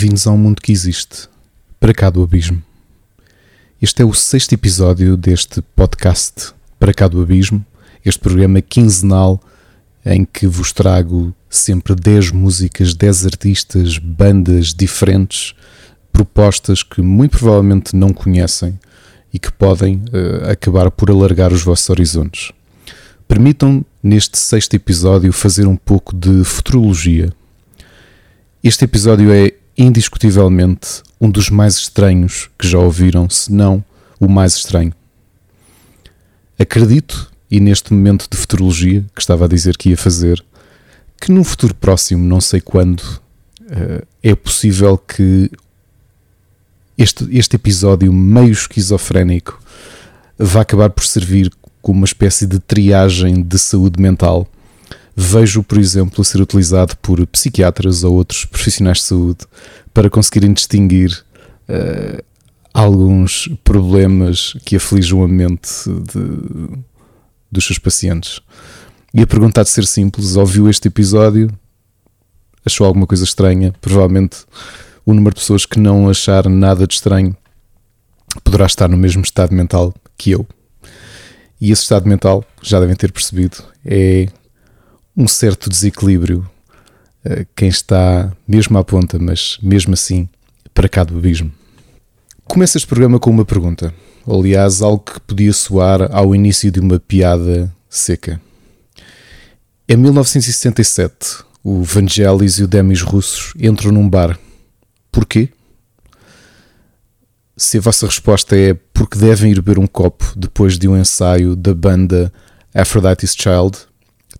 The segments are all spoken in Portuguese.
Bem-vindos ao mundo que existe, para cá do abismo. Este é o sexto episódio deste podcast Para cá do abismo, este programa quinzenal em que vos trago sempre 10 músicas, 10 artistas, bandas diferentes, propostas que muito provavelmente não conhecem e que podem uh, acabar por alargar os vossos horizontes. Permitam, neste sexto episódio, fazer um pouco de futurologia. Este episódio é indiscutivelmente um dos mais estranhos que já ouviram, se não o mais estranho. Acredito, e neste momento de futurologia que estava a dizer que ia fazer, que num futuro próximo, não sei quando, eh, é possível que este, este episódio meio esquizofrénico vá acabar por servir como uma espécie de triagem de saúde mental vejo, por exemplo, a ser utilizado por psiquiatras ou outros profissionais de saúde para conseguirem distinguir uh, alguns problemas que afligem a mente de, dos seus pacientes. E a pergunta de ser simples: ouviu este episódio? Achou alguma coisa estranha? Provavelmente o número de pessoas que não achar nada de estranho poderá estar no mesmo estado mental que eu. E esse estado mental, já devem ter percebido, é um certo desequilíbrio. Eh, quem está mesmo à ponta, mas mesmo assim para cá do abismo. Começa este programa com uma pergunta. Aliás, algo que podia soar ao início de uma piada seca. Em 1967, o Vangelis e o Demis russos entram num bar. Porquê? Se a vossa resposta é porque devem ir beber um copo depois de um ensaio da banda Aphrodite's Child,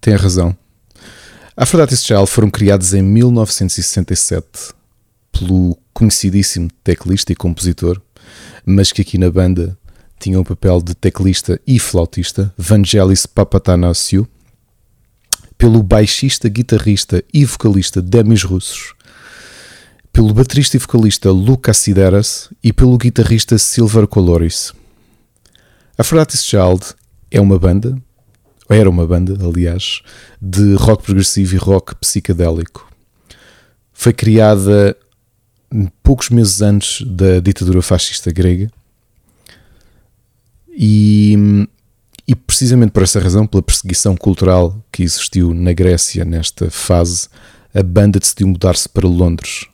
tem razão. Aphrodite Child foram criados em 1967 pelo conhecidíssimo teclista e compositor, mas que aqui na banda tinha o um papel de teclista e flautista, Vangelis Papatanasiou, pelo baixista, guitarrista e vocalista Demis Russos, pelo baterista e vocalista Lucas Sideras e pelo guitarrista Silver Coloris. Aphrodite Child é uma banda era uma banda, aliás, de rock progressivo e rock psicadélico. Foi criada poucos meses antes da ditadura fascista grega e, e precisamente por essa razão, pela perseguição cultural que existiu na Grécia nesta fase, a banda decidiu mudar-se para Londres.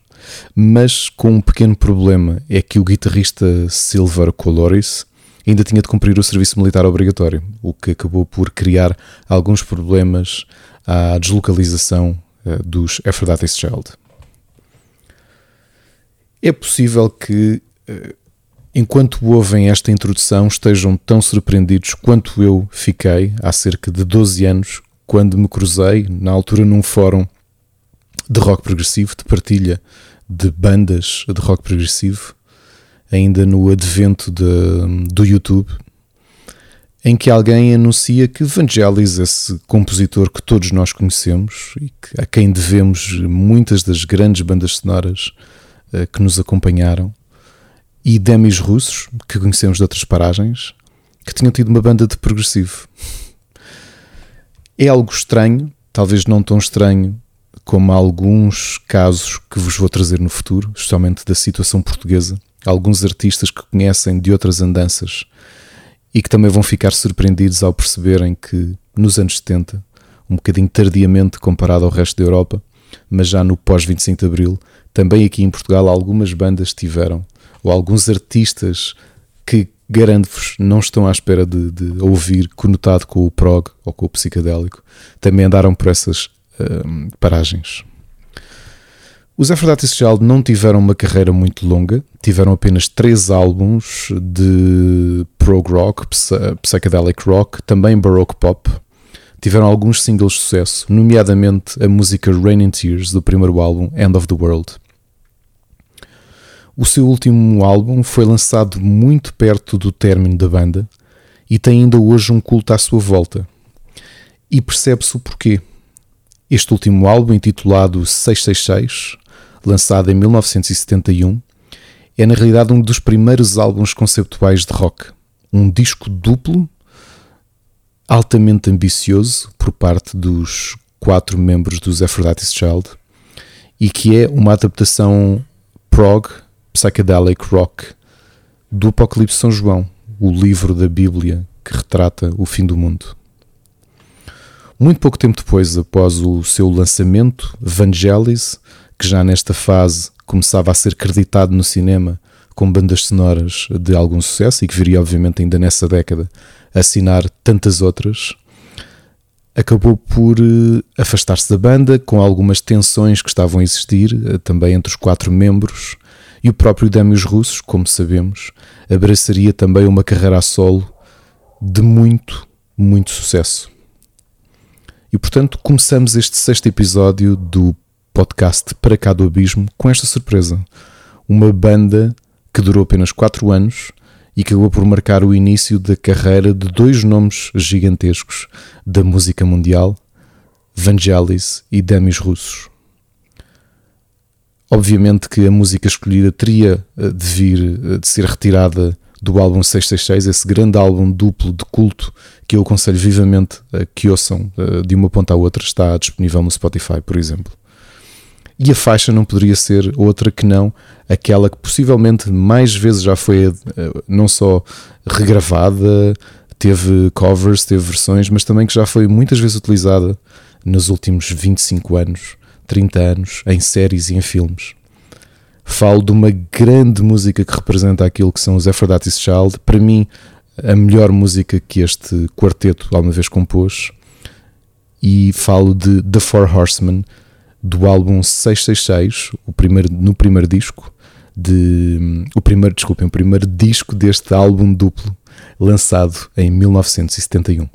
Mas com um pequeno problema, é que o guitarrista Silver Coloris ainda tinha de cumprir o serviço militar obrigatório, o que acabou por criar alguns problemas à deslocalização uh, dos Aphrodite's Child. É possível que, uh, enquanto ouvem esta introdução, estejam tão surpreendidos quanto eu fiquei há cerca de 12 anos, quando me cruzei, na altura, num fórum de rock progressivo, de partilha de bandas de rock progressivo, ainda no advento de, do YouTube, em que alguém anuncia que Vangelis, esse compositor que todos nós conhecemos e que, a quem devemos muitas das grandes bandas sonoras uh, que nos acompanharam, e Demis russos, que conhecemos de outras paragens, que tinham tido uma banda de progressivo. É algo estranho, talvez não tão estranho como alguns casos que vos vou trazer no futuro, especialmente da situação portuguesa, alguns artistas que conhecem de outras andanças e que também vão ficar surpreendidos ao perceberem que nos anos 70, um bocadinho tardiamente comparado ao resto da Europa, mas já no pós-25 de Abril, também aqui em Portugal algumas bandas tiveram, ou alguns artistas que, garanto-vos, não estão à espera de, de, ouvir conotado com o prog ou com o psicadélico, também andaram por essas uh, paragens. Os Aphrodite Child não tiveram uma carreira muito longa, tiveram apenas três álbuns de prog rock, psychedelic rock, também baroque pop. Tiveram alguns singles de sucesso, nomeadamente a música Rain in Tears do primeiro álbum End of the World. O seu último álbum foi lançado muito perto do término da banda e tem ainda hoje um culto à sua volta. E percebe-se o porquê. Este último álbum, intitulado 666, lançado em 1971, é na realidade um dos primeiros álbuns conceptuais de rock. Um disco duplo, altamente ambicioso por parte dos quatro membros dos Aphrodite's Child e que é uma adaptação prog psychedelic rock do Apocalipse São João, o livro da Bíblia que retrata o fim do mundo. Muito pouco tempo depois, após o seu lançamento, Vangelis, que já nesta fase começava a ser creditado no cinema com bandas sonoras de algum sucesso e que viria, obviamente, ainda nessa década a assinar tantas outras, acabou por uh, afastar-se da banda com algumas tensões que estavam a existir uh, também entre os quatro membros e o próprio Damios Russos, como sabemos, abraçaria também uma carreira a solo de muito, muito sucesso. E portanto, começamos este sexto episódio do podcast Para Cá do Abismo com esta surpresa. Uma banda que durou apenas 4 anos e que acabou por marcar o início da carreira de dois nomes gigantescos da música mundial, Vangelis e Demis Russos. Obviamente que a música escolhida teria eh, de vir eh, de ser retirada do álbum 666, esse grande álbum duplo de culto que eu aconselho vivamente que ouçam eh, de uma ponta à outra, está disponível no Spotify, por exemplo. E a faixa não poderia ser outra que não aquela que possivelmente mais vezes já foi eh, não só regravada, teve covers, teve versões, mas também que já foi muitas vezes utilizada nos últimos 25 anos, 30 anos, em séries e em filmes. Falo de uma grande música que representa aquilo que são os Aphrodite's Child, para mim, a melhor música que este quarteto alguma vez compôs. E falo de The Four Horsemen, do álbum 666, o primeiro, no primeiro disco, de, o primeiro, desculpem, o primeiro disco deste álbum duplo, lançado em 1971.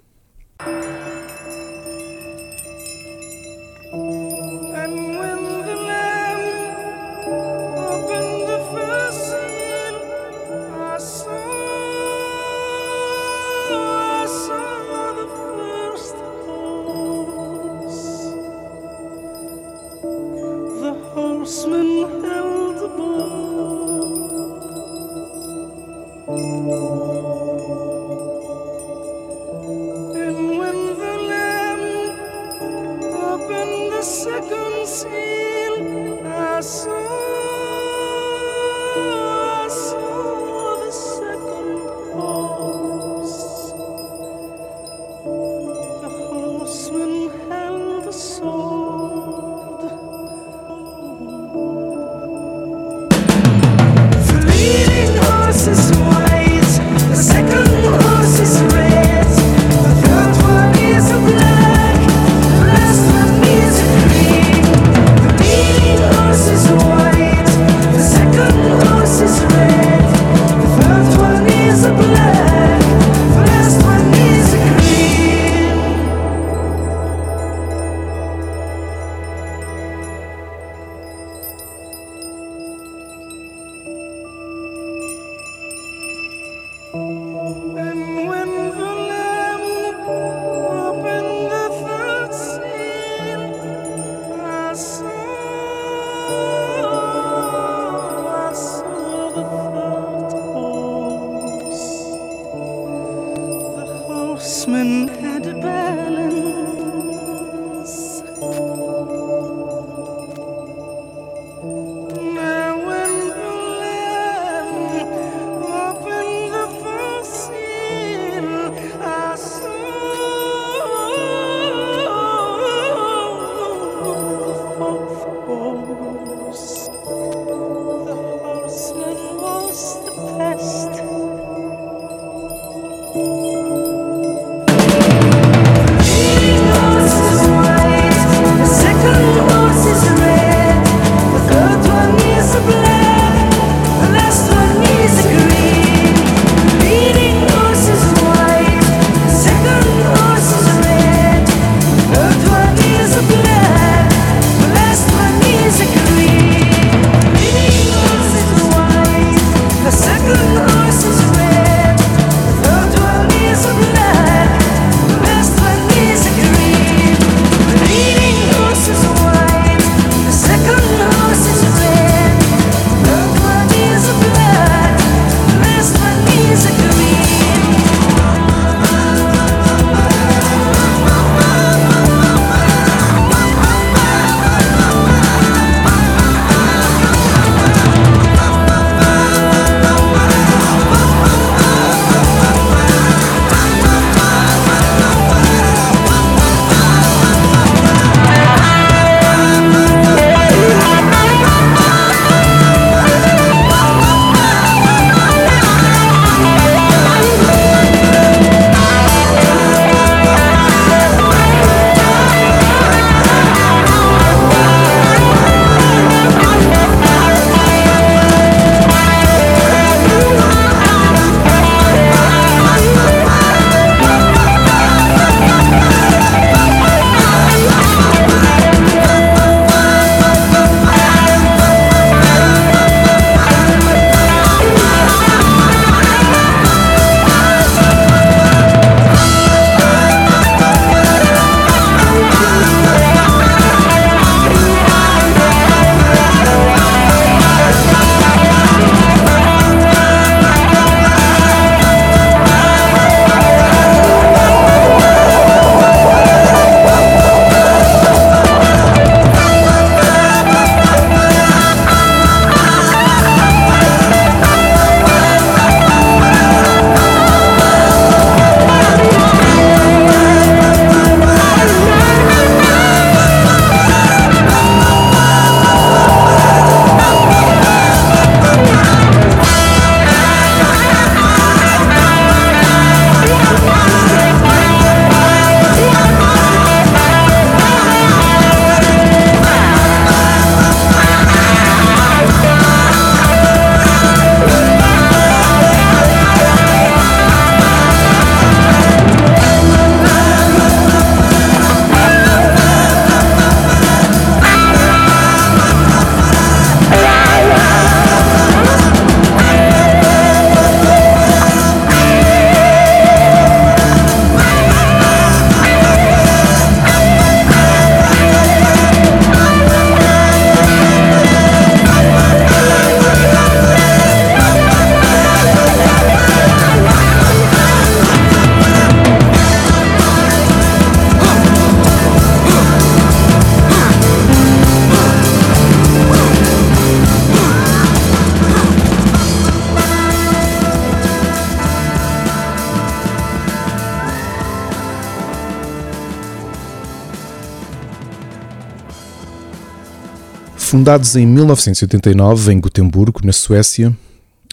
Fundados em 1989 em Gotemburgo, na Suécia,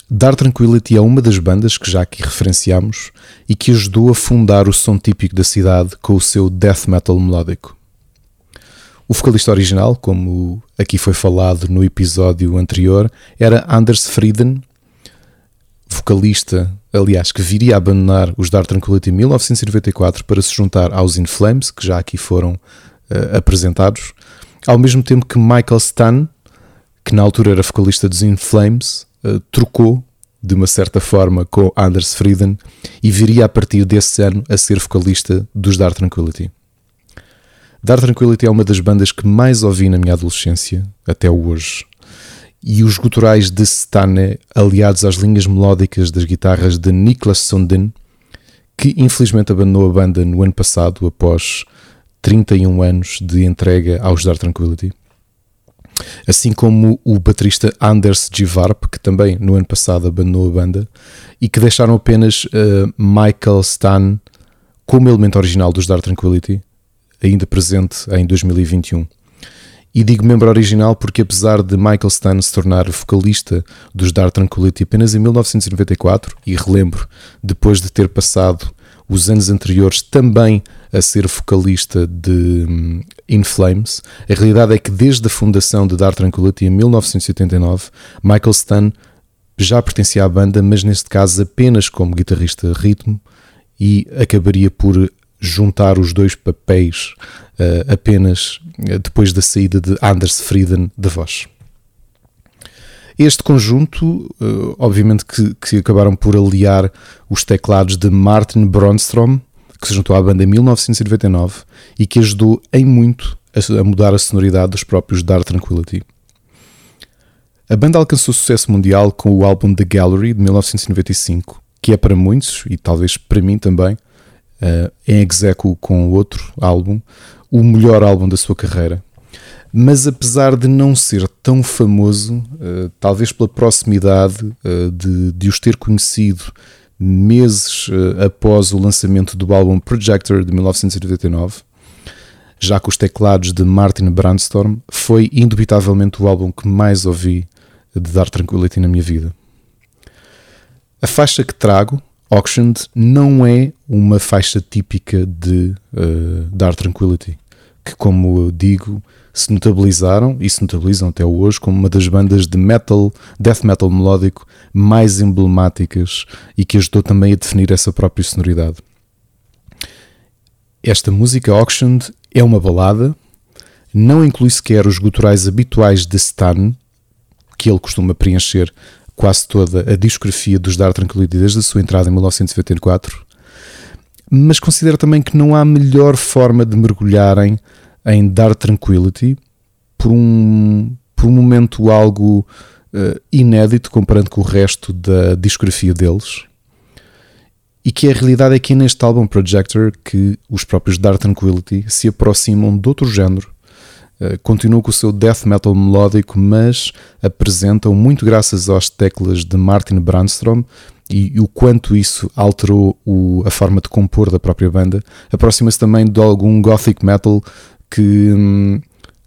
Dark Tranquility é uma das bandas que já aqui referenciamos e que ajudou a fundar o som típico da cidade com o seu death metal melódico. O vocalista original, como aqui foi falado no episódio anterior, era Anders Frieden, vocalista, aliás, que viria a abandonar os Dark Tranquility em 1994 para se juntar aos In Flames, que já aqui foram uh, apresentados, ao mesmo tempo que Michael Stan, que na altura era vocalista dos In Flames, uh, trocou de uma certa forma com Anders Frieden e viria a partir desse ano a ser vocalista dos Dark Tranquility. Dark Tranquility é uma das bandas que mais ouvi na minha adolescência, até hoje. E os guturais de Stane, aliados às linhas melódicas das guitarras de Niklas Sundin, que infelizmente abandonou a banda no ano passado após 31 anos de entrega aos Dark Tranquility assim como o baterista Anders Givarp, que também no ano passado abandonou a banda, e que deixaram apenas uh, Michael Stan como elemento original dos Dark Tranquility, ainda presente em 2021. E digo membro original porque, apesar de Michael Stan se tornar vocalista dos Dark Tranquility apenas em 1994, e relembro, depois de ter passado os anos anteriores também a ser vocalista de hum, In Flames. A realidade é que desde a fundação de Dark Tranquility em 1989, Michael Stan já pertencia à banda, mas neste caso apenas como guitarrista ritmo e acabaria por juntar os dois papéis uh, apenas uh, depois da saída de Anders Frieden da voz. Este conjunto, uh, obviamente que, que, acabaram por aliar os teclados de Martin Bronstrom, que se juntou à banda em 1999 e que ajudou em muito a, mudar a sonoridade dos próprios Dark Tranquility. A banda alcançou sucesso mundial com o álbum The Gallery de 1995, que é para muitos, e talvez para mim também, uh, em execo com outro álbum, o melhor álbum da sua carreira mas apesar de não ser tão famoso, uh, talvez pela proximidade uh, de, de os ter conhecido meses uh, após o lançamento do álbum Projector de 1989, já com os teclados de Martin Brandstorm, foi indubitavelmente o álbum que mais ouvi de Dark Tranquility na minha vida. A faixa que trago, Auctioned, não é uma faixa típica de Dark Tranquility, que, como eu digo, se notabilizaram e se notabilizam até hoje como uma das bandas de metal, death metal melódico mais emblemáticas e que ajudou também a definir essa própria sonoridade. Esta música Auctioned é uma balada, não inclui sequer os guturais habituais de Stan, que ele costuma preencher quase toda a discografia dos Dark Tranquility desde a sua entrada em 1994, mas considera também que não há melhor forma de mergulharem em Dark Tranquility por um, por um momento algo uh, inédito comparando com o resto da discografia deles. E que a realidade é que neste álbum Projector que os próprios Dark Tranquility se aproximam de outro género. Uh, continuam com o seu death metal melódico, mas apresentam, muito graças às teclas de Martin Brandstrom e, e o quanto isso alterou o, a forma de compor da própria banda, aproxima-se também de algum gothic metal que,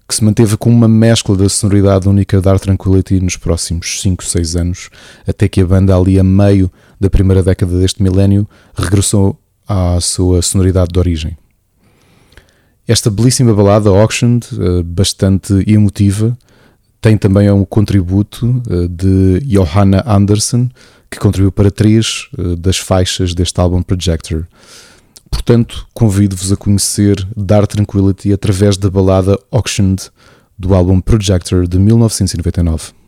que se manteve com uma mescla da sonoridade única da Dark Tranquility nos próximos 5, 6 anos, até que a banda ali a meio da primeira década deste milénio regressou à sua sonoridade de origem. Esta belíssima balada, Auctioned, eh, bastante emotiva, tem também um contributo eh, de Johanna Anderson, que contribuiu para três eh, das faixas deste álbum Projector. Portanto, convido-vos a conhecer Dark Tranquility através da balada Auctioned do álbum Projector de 1999.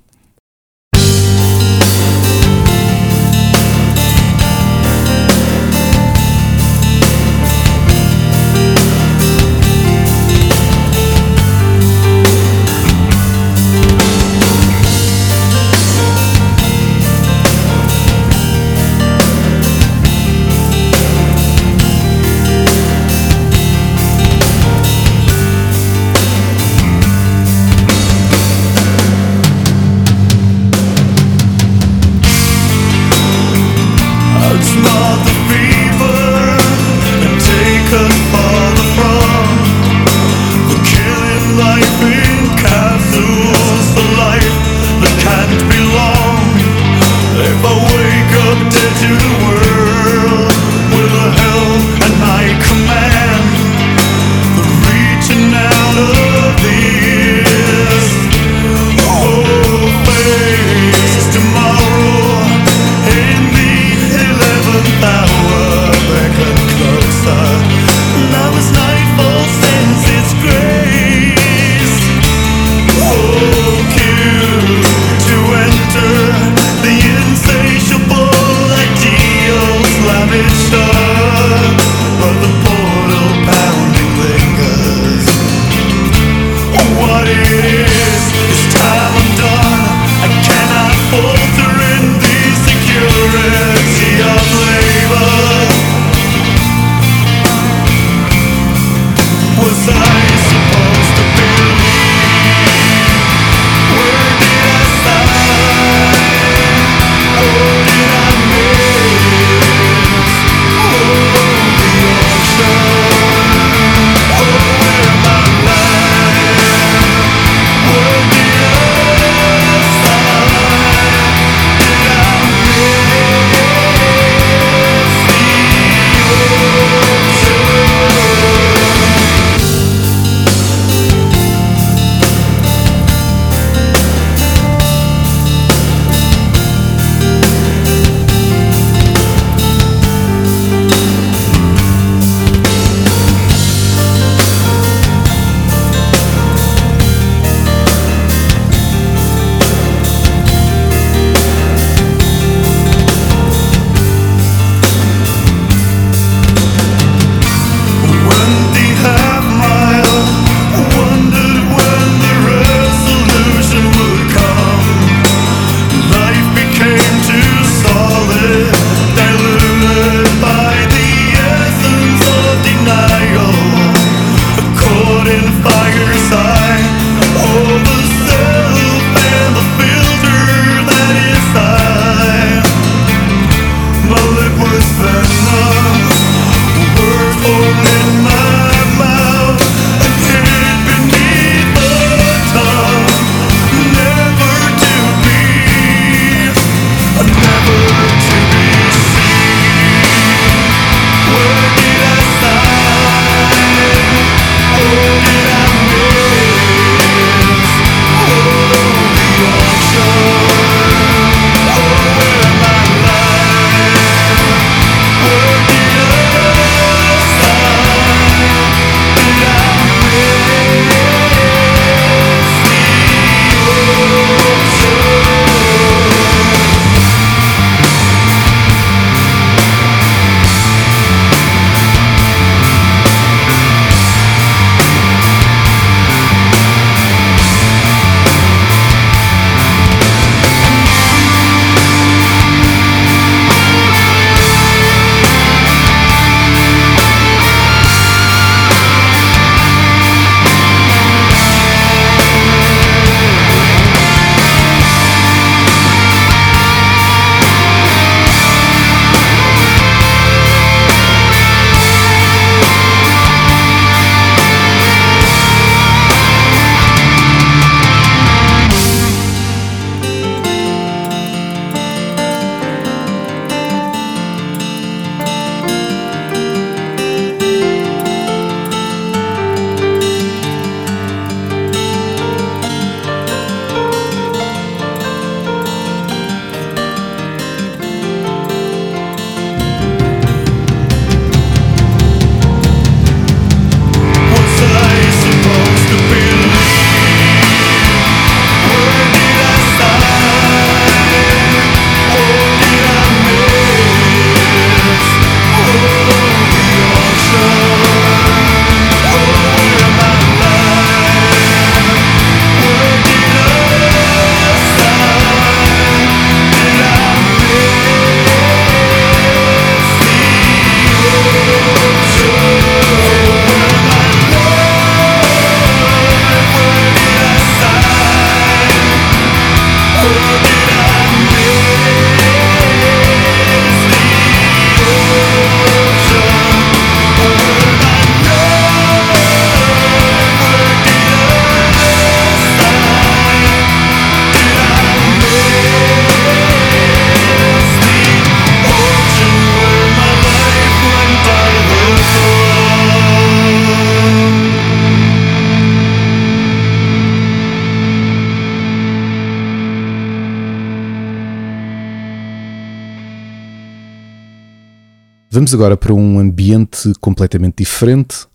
Vamos agora para um ambiente completamente diferente,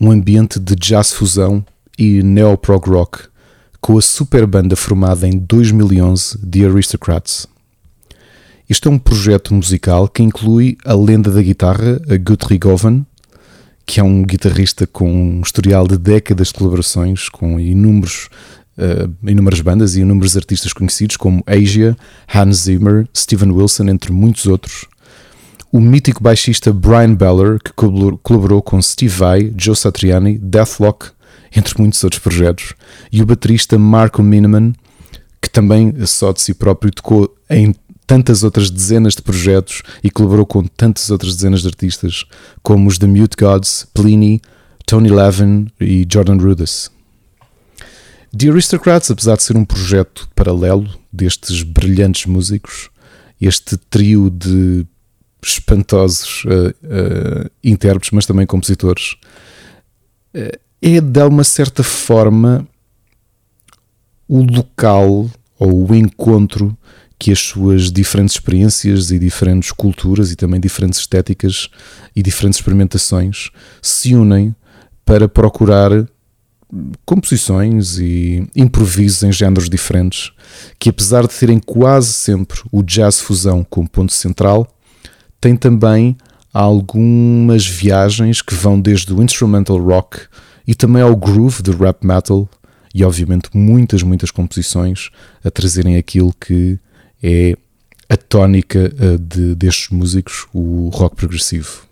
um ambiente de jazz fusão e neo-prog rock, com a super banda formada em 2011 The Aristocrats. Este é um projeto musical que inclui a lenda da guitarra, a Guthrie Govan, que é um guitarrista com um historial de décadas de colaborações com inúmeros, uh, inúmeras bandas e inúmeros artistas conhecidos como Asia, Hans Zimmer, Steven Wilson, entre muitos outros. O mítico baixista Brian Beller, que colaborou com Steve Vai, Joe Satriani, Deathlock, entre muitos outros projetos, e o baterista Marco Miniman, que também só de si próprio tocou em tantas outras dezenas de projetos e colaborou com tantas outras dezenas de artistas, como os The Mute Gods, Pliny, Tony Levin e Jordan Rudess. The Aristocrats, apesar de ser um projeto paralelo destes brilhantes músicos, este trio de espantosos uh, uh, intérpretes, mas também compositores, uh, é de uma certa forma o local ou o encontro que as suas diferentes experiências e diferentes culturas e também diferentes estéticas e diferentes experimentações se unem para procurar composições e improvisos em géneros diferentes, que apesar de terem quase sempre o jazz fusão como ponto central, tem também algumas viagens que vão desde o instrumental rock e também ao groove de rap metal e obviamente muitas, muitas composições a trazerem aquilo que é a tónica uh, de, destes músicos, o rock progressivo.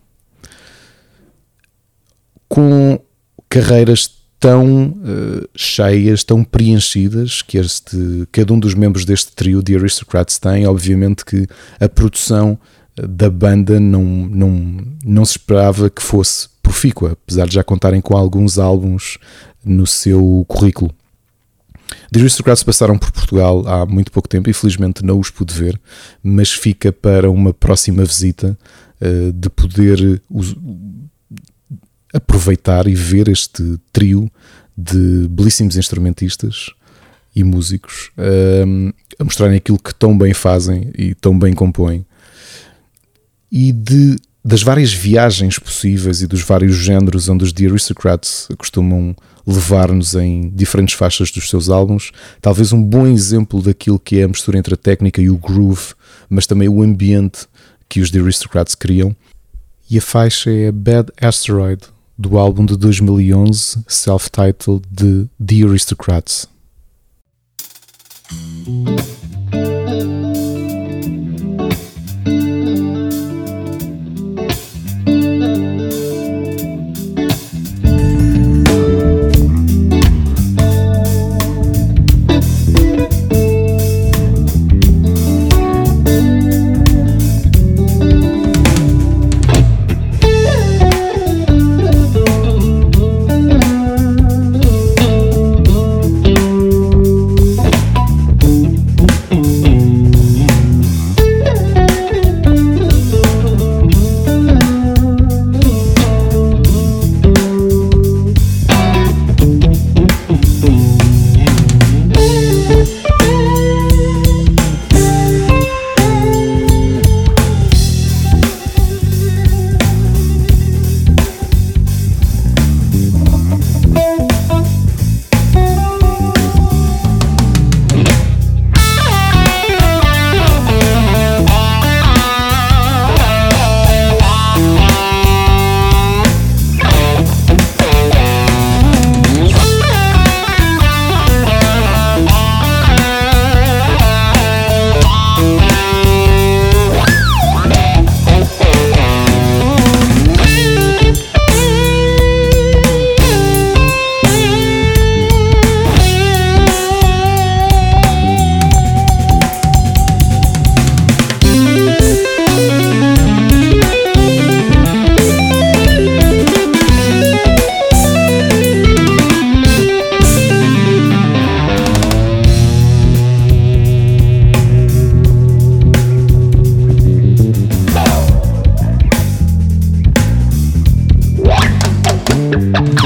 Com carreiras tão uh, cheias, tão preenchidas que este, cada um dos membros deste trio de Aristocrats tem, obviamente que a produção eh, da banda não, não, não se esperava que fosse profícua, apesar de já contarem com alguns álbuns no seu currículo. The Aristocrats passaram por Portugal há muito pouco tempo, infelizmente não os pude ver, mas fica para uma próxima visita uh, de poder os, aproveitar e ver este trio de belíssimos instrumentistas e músicos uh, a mostrarem aquilo que tão bem fazem e tão bem compõem. E de, das várias viagens possíveis e dos vários géneros onde os The Aristocrats costumam levar-nos em diferentes faixas dos seus álbuns. Talvez um bom exemplo daquilo que é a mistura entre a técnica e o groove, mas também o ambiente que os The Aristocrats criam. E a faixa é Bad Asteroid, do álbum de 2011, self-titled de The Aristocrats. Yeah.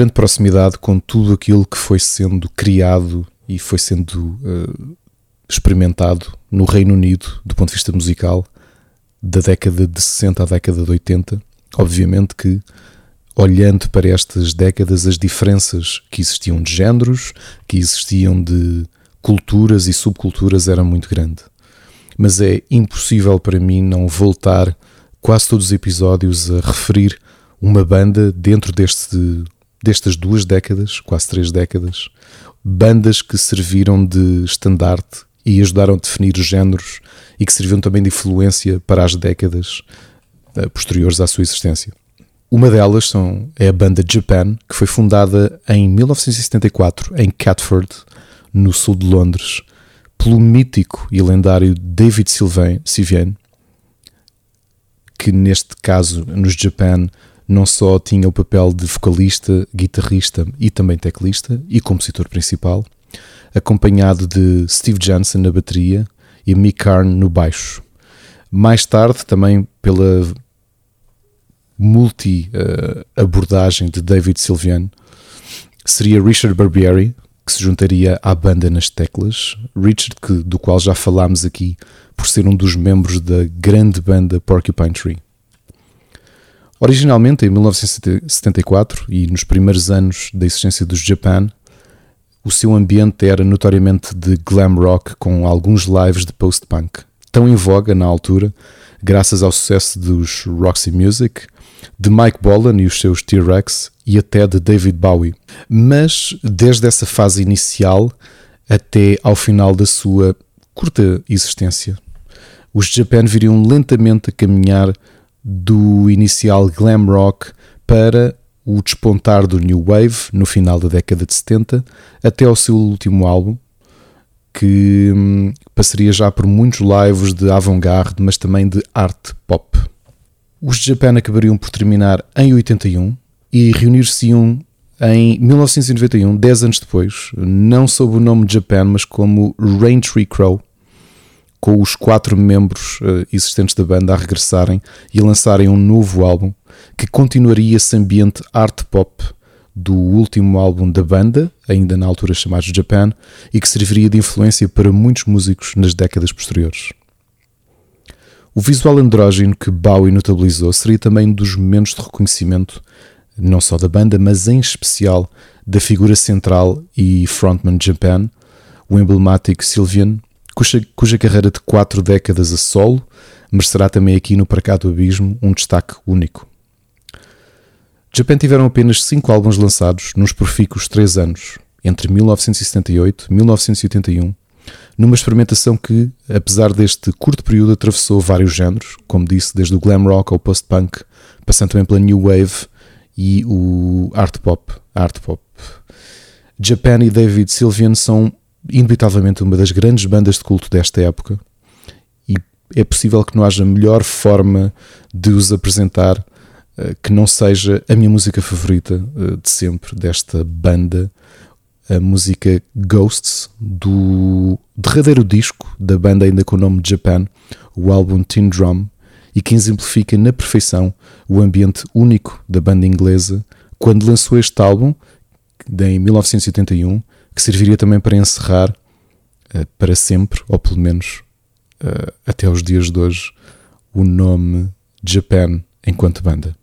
Grande proximidade com tudo aquilo que foi sendo criado e foi sendo uh, experimentado no Reino Unido do ponto de vista musical da década de 60 à década de 80. Obviamente que olhando para estas décadas as diferenças que existiam de géneros, que existiam de culturas e subculturas era muito grande. Mas é impossível para mim não voltar quase todos os episódios a referir uma banda dentro deste, destas duas décadas, quase três décadas, bandas que serviram de estandarte e ajudaram a definir os géneros e que serviram também de influência para as décadas uh, posteriores à sua existência. Uma delas são, é a banda Japan, que foi fundada em 1974 em Catford, no sul de Londres, pelo mítico e lendário David Sylvain, que neste caso, nos Japan, não só tinha o papel de vocalista, guitarrista e também teclista e compositor principal, acompanhado de Steve Johnson na bateria e Mick Karn no baixo. Mais tarde, também pela multi-abordagem uh, de David Sylvian, seria Richard Barbieri, que se juntaria à banda nas teclas. Richard, que, do qual já falámos aqui, por ser um dos membros da grande banda Porcupine Tree. Originalmente, em 1974 e nos primeiros anos da existência dos Japan, o seu ambiente era notoriamente de glam rock com alguns lives de post-punk, tão em voga na altura, graças ao sucesso dos Roxy Music, de Mike Bolan e os seus T-Rex e até de David Bowie. Mas desde essa fase inicial até ao final da sua curta existência, os Japan viriam lentamente a caminhar do inicial glam rock para o despontar do New Wave no final da década de 70 até ao seu último álbum, que hum, passaria já por muitos lives de avant-garde, mas também de art pop. Os Japan acabariam por terminar em 81 e reunir-se-iam em 1991, 10 anos depois, não sob o nome Japan, mas como Rain Tree Crow, com os quatro membros uh, existentes da banda a regressarem e lançarem um novo álbum que continuaria esse ambiente art pop do último álbum da banda, ainda na altura chamado Japan, e que serviria de influência para muitos músicos nas décadas posteriores. O visual andrógeno que Bowie notabilizou seria também um dos momentos de reconhecimento não só da banda, mas em especial da figura central e frontman de Japan, o emblemático Sylvian, cuja, cuja carreira de quatro décadas a solo merecerá também aqui no Parcado Abismo um destaque único. Japan tiveram apenas cinco álbuns lançados nos profícuos três anos, entre 1978 e 1981, numa experimentação que, apesar deste curto período, atravessou vários géneros, como disse, desde o glam rock ao post-punk, passando também pela new wave e o art pop. Art pop. Japan e David Sylvian são indubitavelmente uma das grandes bandas de culto desta época. E é possível que não haja melhor forma de os apresentar uh, que não seja a minha música favorita uh, de sempre desta banda, a música Ghosts do derradeiro disco da banda ainda com o nome de Japan, o álbum Tin Drum, e que exemplifica na perfeição o ambiente único da banda inglesa quando lançou este álbum em 1981 que serviria também para encerrar uh, para sempre, ou pelo menos uh, até os dias de hoje, o nome Japan enquanto banda.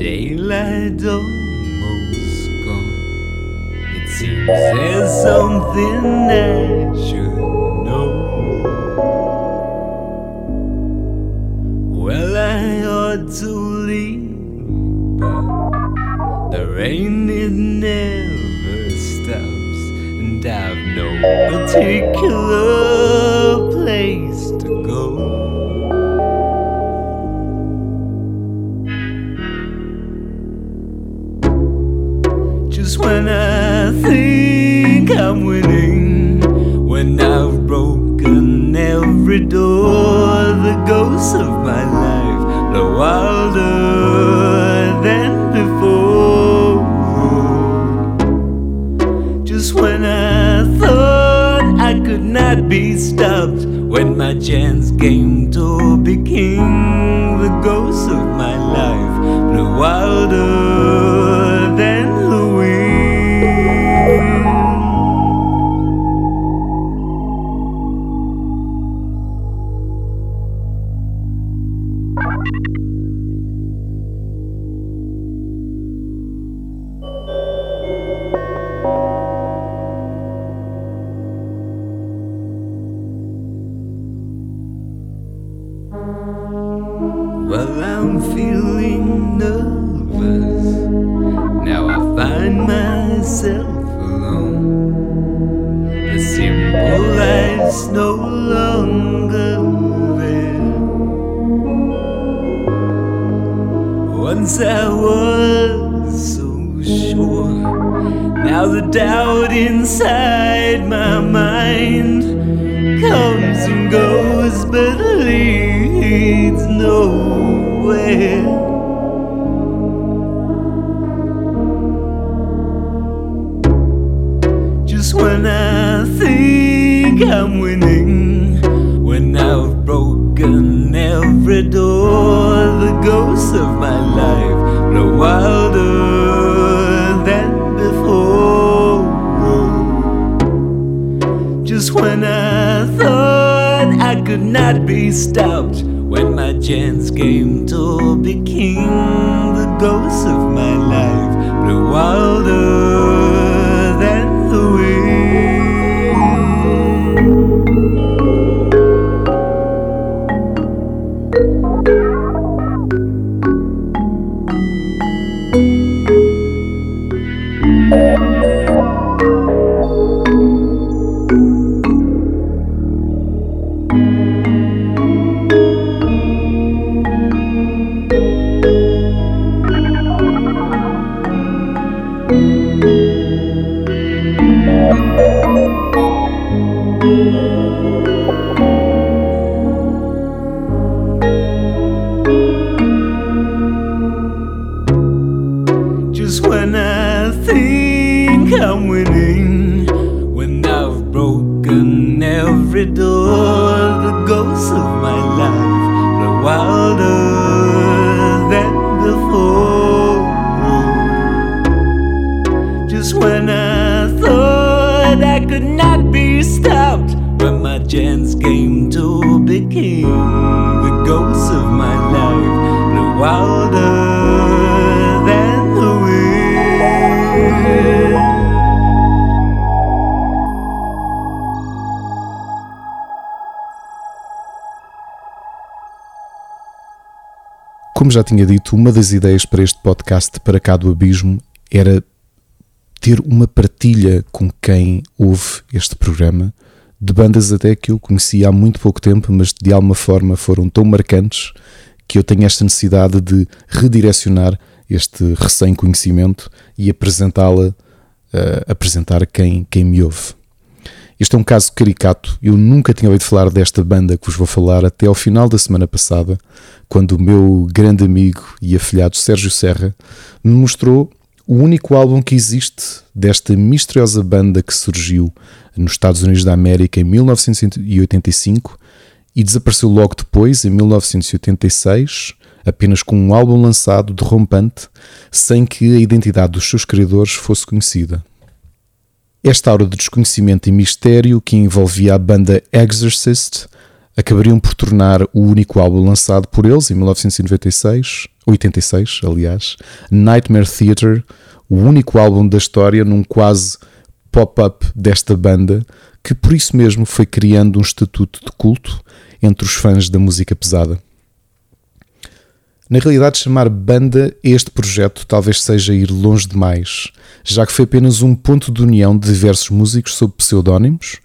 daylight almost gone. It seems there's something I should know. Well, I ought to leave, but the rain it never stops, and I've no particular place. I'm winning when I've broken every door. The ghosts of my life blow wilder than before. Just when I thought I could not be stopped, when my chance came to be king, Como já tinha dito, uma das ideias para este podcast para cá do abismo era ter uma partilha com quem ouve este programa de bandas até que eu conhecia há muito pouco tempo, mas de alguma forma foram tão marcantes que eu tenho esta necessidade de redirecionar este recém-conhecimento e apresentá-la, eh, apresentar quem, quem me ouve. Este é um caso caricato. Eu nunca tinha ouvido falar desta banda que vos vou falar até ao final da semana passada, quando o meu grande amigo e afilhado Sérgio Serra me mostrou o único álbum que existe desta misteriosa banda que surgiu nos Estados Unidos da América em 1985 e desapareceu logo depois, em 1986, apenas com um álbum lançado derrompante, sem que a identidade dos seus criadores fosse conhecida. Esta aura de desconhecimento e mistério que envolvia a banda Exorcist acabariam por tornar o único álbum lançado por eles em 1996, 86, aliás, Nightmare Theater, o único álbum da história num quase pop-up desta banda, que por isso mesmo foi criando um estatuto de culto entre os fãs da música pesada. Na realidade, chamar banda este projeto talvez seja ir longe demais, já que foi apenas um ponto de união de diversos músicos sob pseudónimos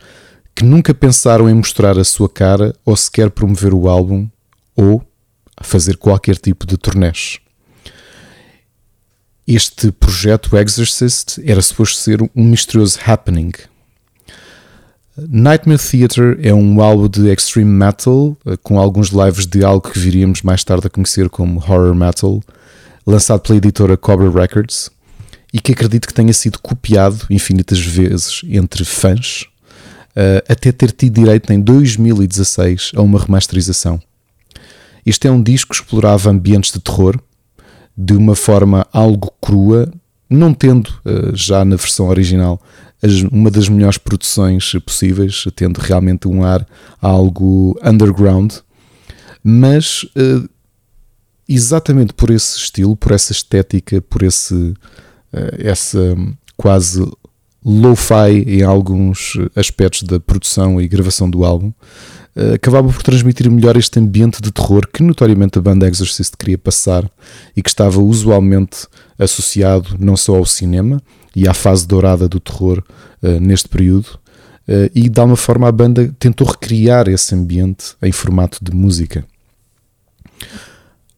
que nunca pensaram em mostrar a sua cara ou sequer promover o álbum ou fazer qualquer tipo de turnés. Este projeto Exorcist era suposto ser um misterioso happening, Nightmare Theater é um álbum de extreme metal, eh, com alguns lives de algo que viríamos mais tarde a conhecer como horror metal, lançado pela editora Cobra Records, e que acredito que tenha sido copiado infinitas vezes entre fãs, eh, até ter tido direito em 2016 a uma remasterização. Este é um disco que explorava ambientes de terror de uma forma algo crua, não tendo eh, já na versão original uma das melhores produções possíveis, tendo realmente um ar algo underground, mas eh, exatamente por esse estilo, por essa estética, por esse essa quase lo-fi em alguns aspectos da produção e gravação do álbum, eh, acabava por transmitir melhor este ambiente de terror que notoriamente a banda Exorcist queria passar e que estava usualmente associado não só ao cinema e à fase dourada do terror uh, neste período, uh, e de alguma forma a banda tentou recriar esse ambiente em formato de música.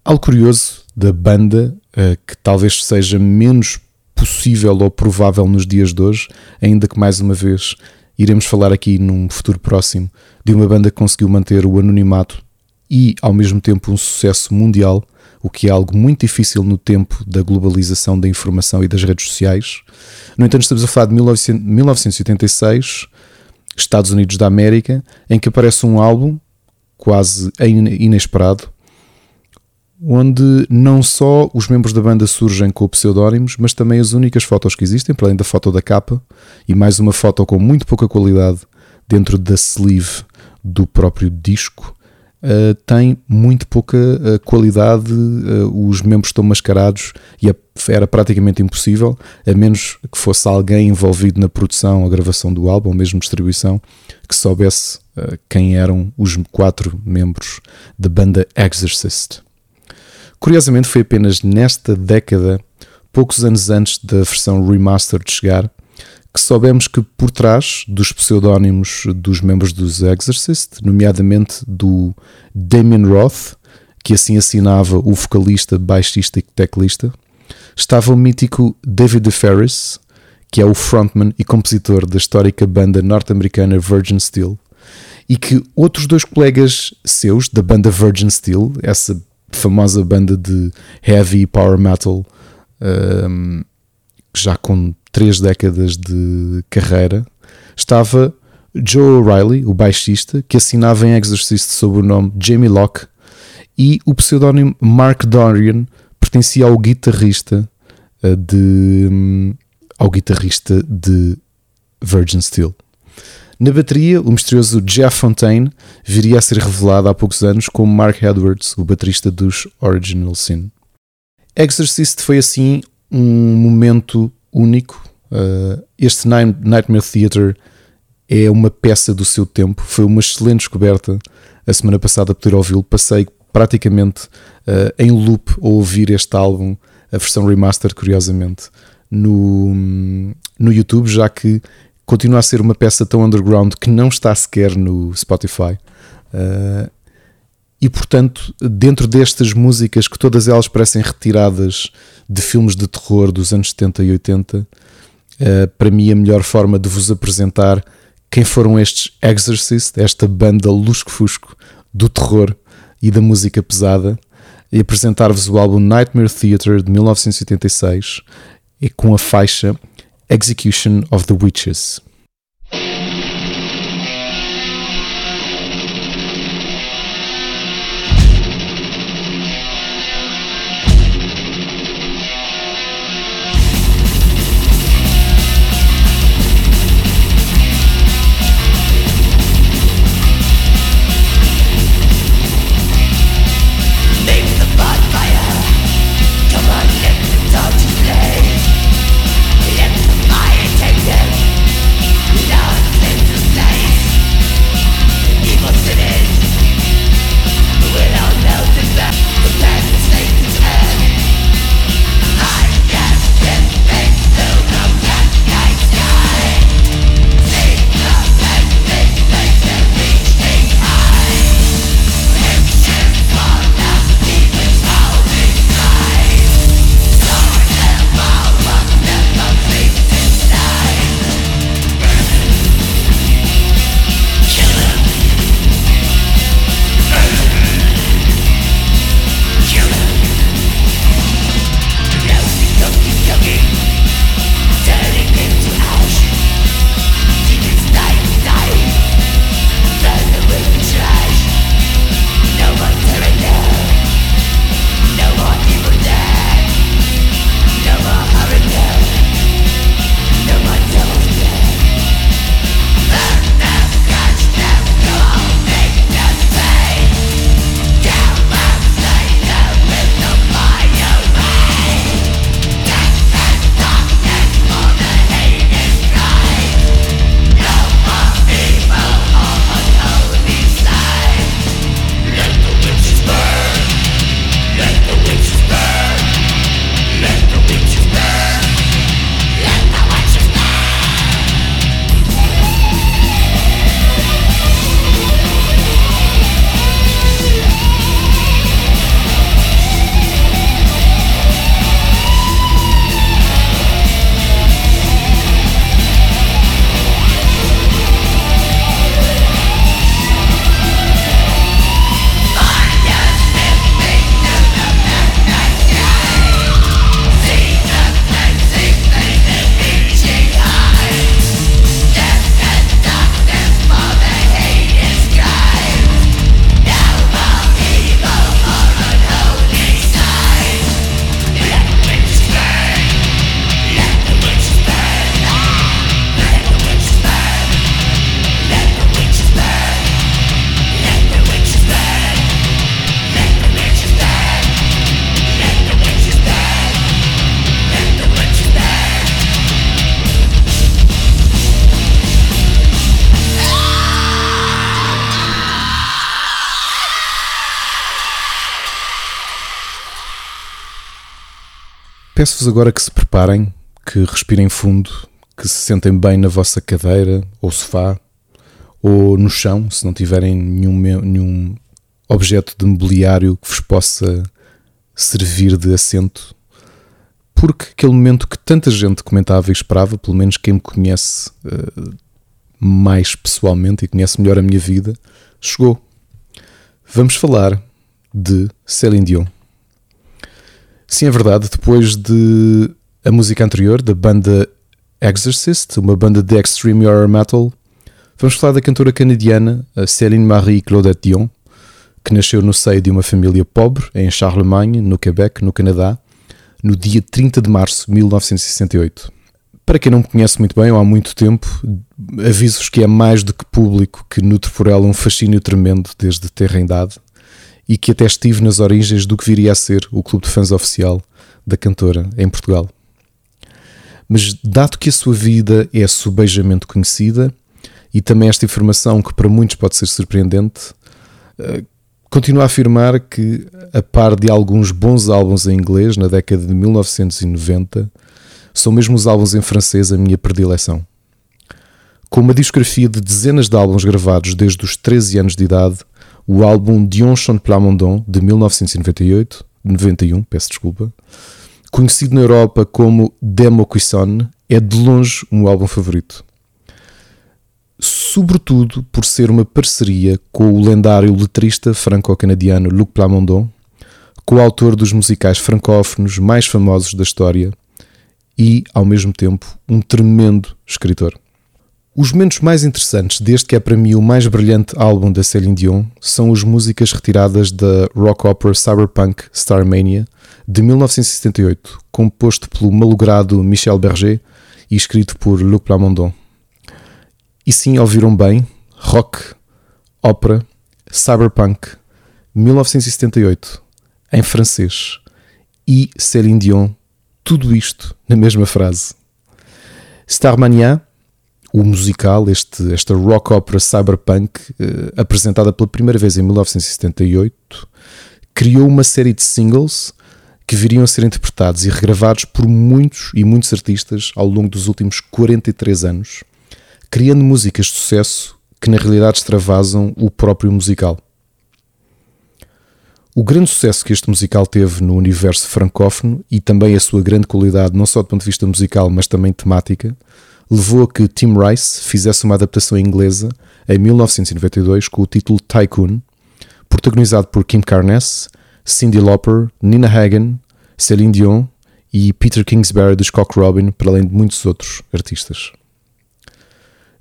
Algo curioso da banda, uh, que talvez seja menos possível ou provável nos dias de hoje, ainda que mais uma vez iremos falar aqui num futuro próximo de uma banda que conseguiu manter o anonimato e ao mesmo tempo um sucesso mundial, o que é algo muito difícil no tempo da globalização da informação e das redes sociais. No entanto, estamos a falar de 1986, Estados Unidos da América, em que aparece um álbum quase inesperado onde não só os membros da banda surgem com pseudónimos, mas também as únicas fotos que existem, para além da foto da capa, e mais uma foto com muito pouca qualidade dentro da sleeve do próprio disco, uh, tem muito pouca uh, qualidade, uh, os membros estão mascarados e era praticamente impossível, a menos que fosse alguém envolvido na produção, a gravação do álbum, ou mesmo distribuição, que soubesse quem eram os quatro membros da banda Exorcist. Curiosamente, foi apenas nesta década, poucos anos antes da versão remastered chegar, que soubemos que por trás dos pseudónimos dos membros dos Exorcist, nomeadamente do Damien Roth, que assim assinava o vocalista, baixista e teclista, estava o mítico David Ferris, que é o frontman e compositor da histórica banda norte-americana Virgin Steel, e que outros dois colegas seus da banda Virgin Steel, essa famosa banda de heavy power metal, um, já com três décadas de carreira, estava Joe O'Reilly, o baixista, que assinava em Exorcist sob o nome Jamie Locke, e o pseudónimo Mark Dorian pertencia ao guitarrista uh, de um, ao guitarrista de Virgin Steel. Na bateria, o misterioso Jeff Fontaine viria a ser revelado há poucos anos como Mark Edwards, o baterista dos Original Sin. Exorcist foi assim um momento único. Uh, este Nightmare Theater é uma peça do seu tempo. Foi uma excelente descoberta. A semana passada poder ouvi-lo, passei praticamente uh, em loop a ouvir este álbum, a versão remastered, curiosamente, no, no YouTube, já que continua a ser uma peça tão underground que não está sequer no Spotify. Uh, e portanto, dentro destas músicas que todas elas parecem retiradas de filmes de terror dos anos 70 e 80, uh, ah, para mim a melhor forma de vos apresentar quem foram estes Exorcist, esta banda lusco-fusco do terror e da música pesada, e apresentar-vos o álbum Nightmare Theater de 1986 e com a faixa Execution of the Witches. Peço-vos agora que se preparem, que respirem fundo, que se sentem bem na vossa cadeira ou sofá ou no chão, se não tiverem nenhum, nenhum objeto de mobiliário que vos possa servir de assento, porque aquele momento que tanta gente comentava e esperava, pelo menos quem me conhece uh, mais pessoalmente e conhece melhor a minha vida, chegou. Vamos falar de Céline Dion. Sim, é verdade, depois de a música anterior, da banda Exorcist, uma banda de extreme horror metal, vamos falar da cantora canadiana Céline Marie Claudette Dion, que nasceu no seio de uma família pobre em Charlemagne, no Quebec, no Canadá, no dia 30 de março de 1968. Para quem não me conhece muito bem ou há muito tempo, aviso-vos que é mais do que público que nutre por ela um fascínio tremendo desde ter idade e que até estive nas origens do que viria a ser o clube de fãs oficial da cantora em Portugal. Mas, dado que a sua vida é subejamente conhecida e também esta informação que para muitos pode ser surpreendente, eh, continuo a afirmar que, a par de alguns bons álbuns em inglês na década de 1990, são mesmo os álbuns em francês a minha predileção. Com uma discografia de dezenas de álbuns gravados desde os 13 anos de idade, o álbum Dion Chante Plamondon, de 1998, 91, peço desculpa, conhecido na Europa como Demo Cuisson, é de longe o meu álbum favorito. Sobretudo por ser uma parceria com o lendário letrista franco-canadiano Luc Plamondon, coautor dos musicais francófonos mais famosos da história e, ao mesmo tempo, um tremendo escritor. Os momentos mais interessantes deste que é para mim o mais brilhante álbum da Céline Dion são as músicas retiradas da rock opera cyberpunk Starmania de 1978, composto pelo malogrado Michel Berger e escrito por Luc Plamondon. E sim, ouviram bem, rock, ópera, cyberpunk, 1978, em francês, e Céline Dion, tudo isto na mesma frase. Starmania o musical, este, esta rock opera cyberpunk, eh, apresentada pela primeira vez em 1978, criou uma série de singles que viriam a ser interpretados e regravados por muitos e muitos artistas ao longo dos últimos 43 anos, criando músicas de sucesso que na realidade extravasam o próprio musical. O grande sucesso que este musical teve no universo francófono e também a sua grande qualidade, não só do ponto de vista musical, mas também temática, levou a que Tim Rice fizesse uma adaptação inglesa em 1992 com o título Tycoon, protagonizado por Kim Carnes, Cyndi Lauper, Nina Hagen, Celine Dion e Peter Kingsbury dos Cock Robin, para além de muitos outros artistas.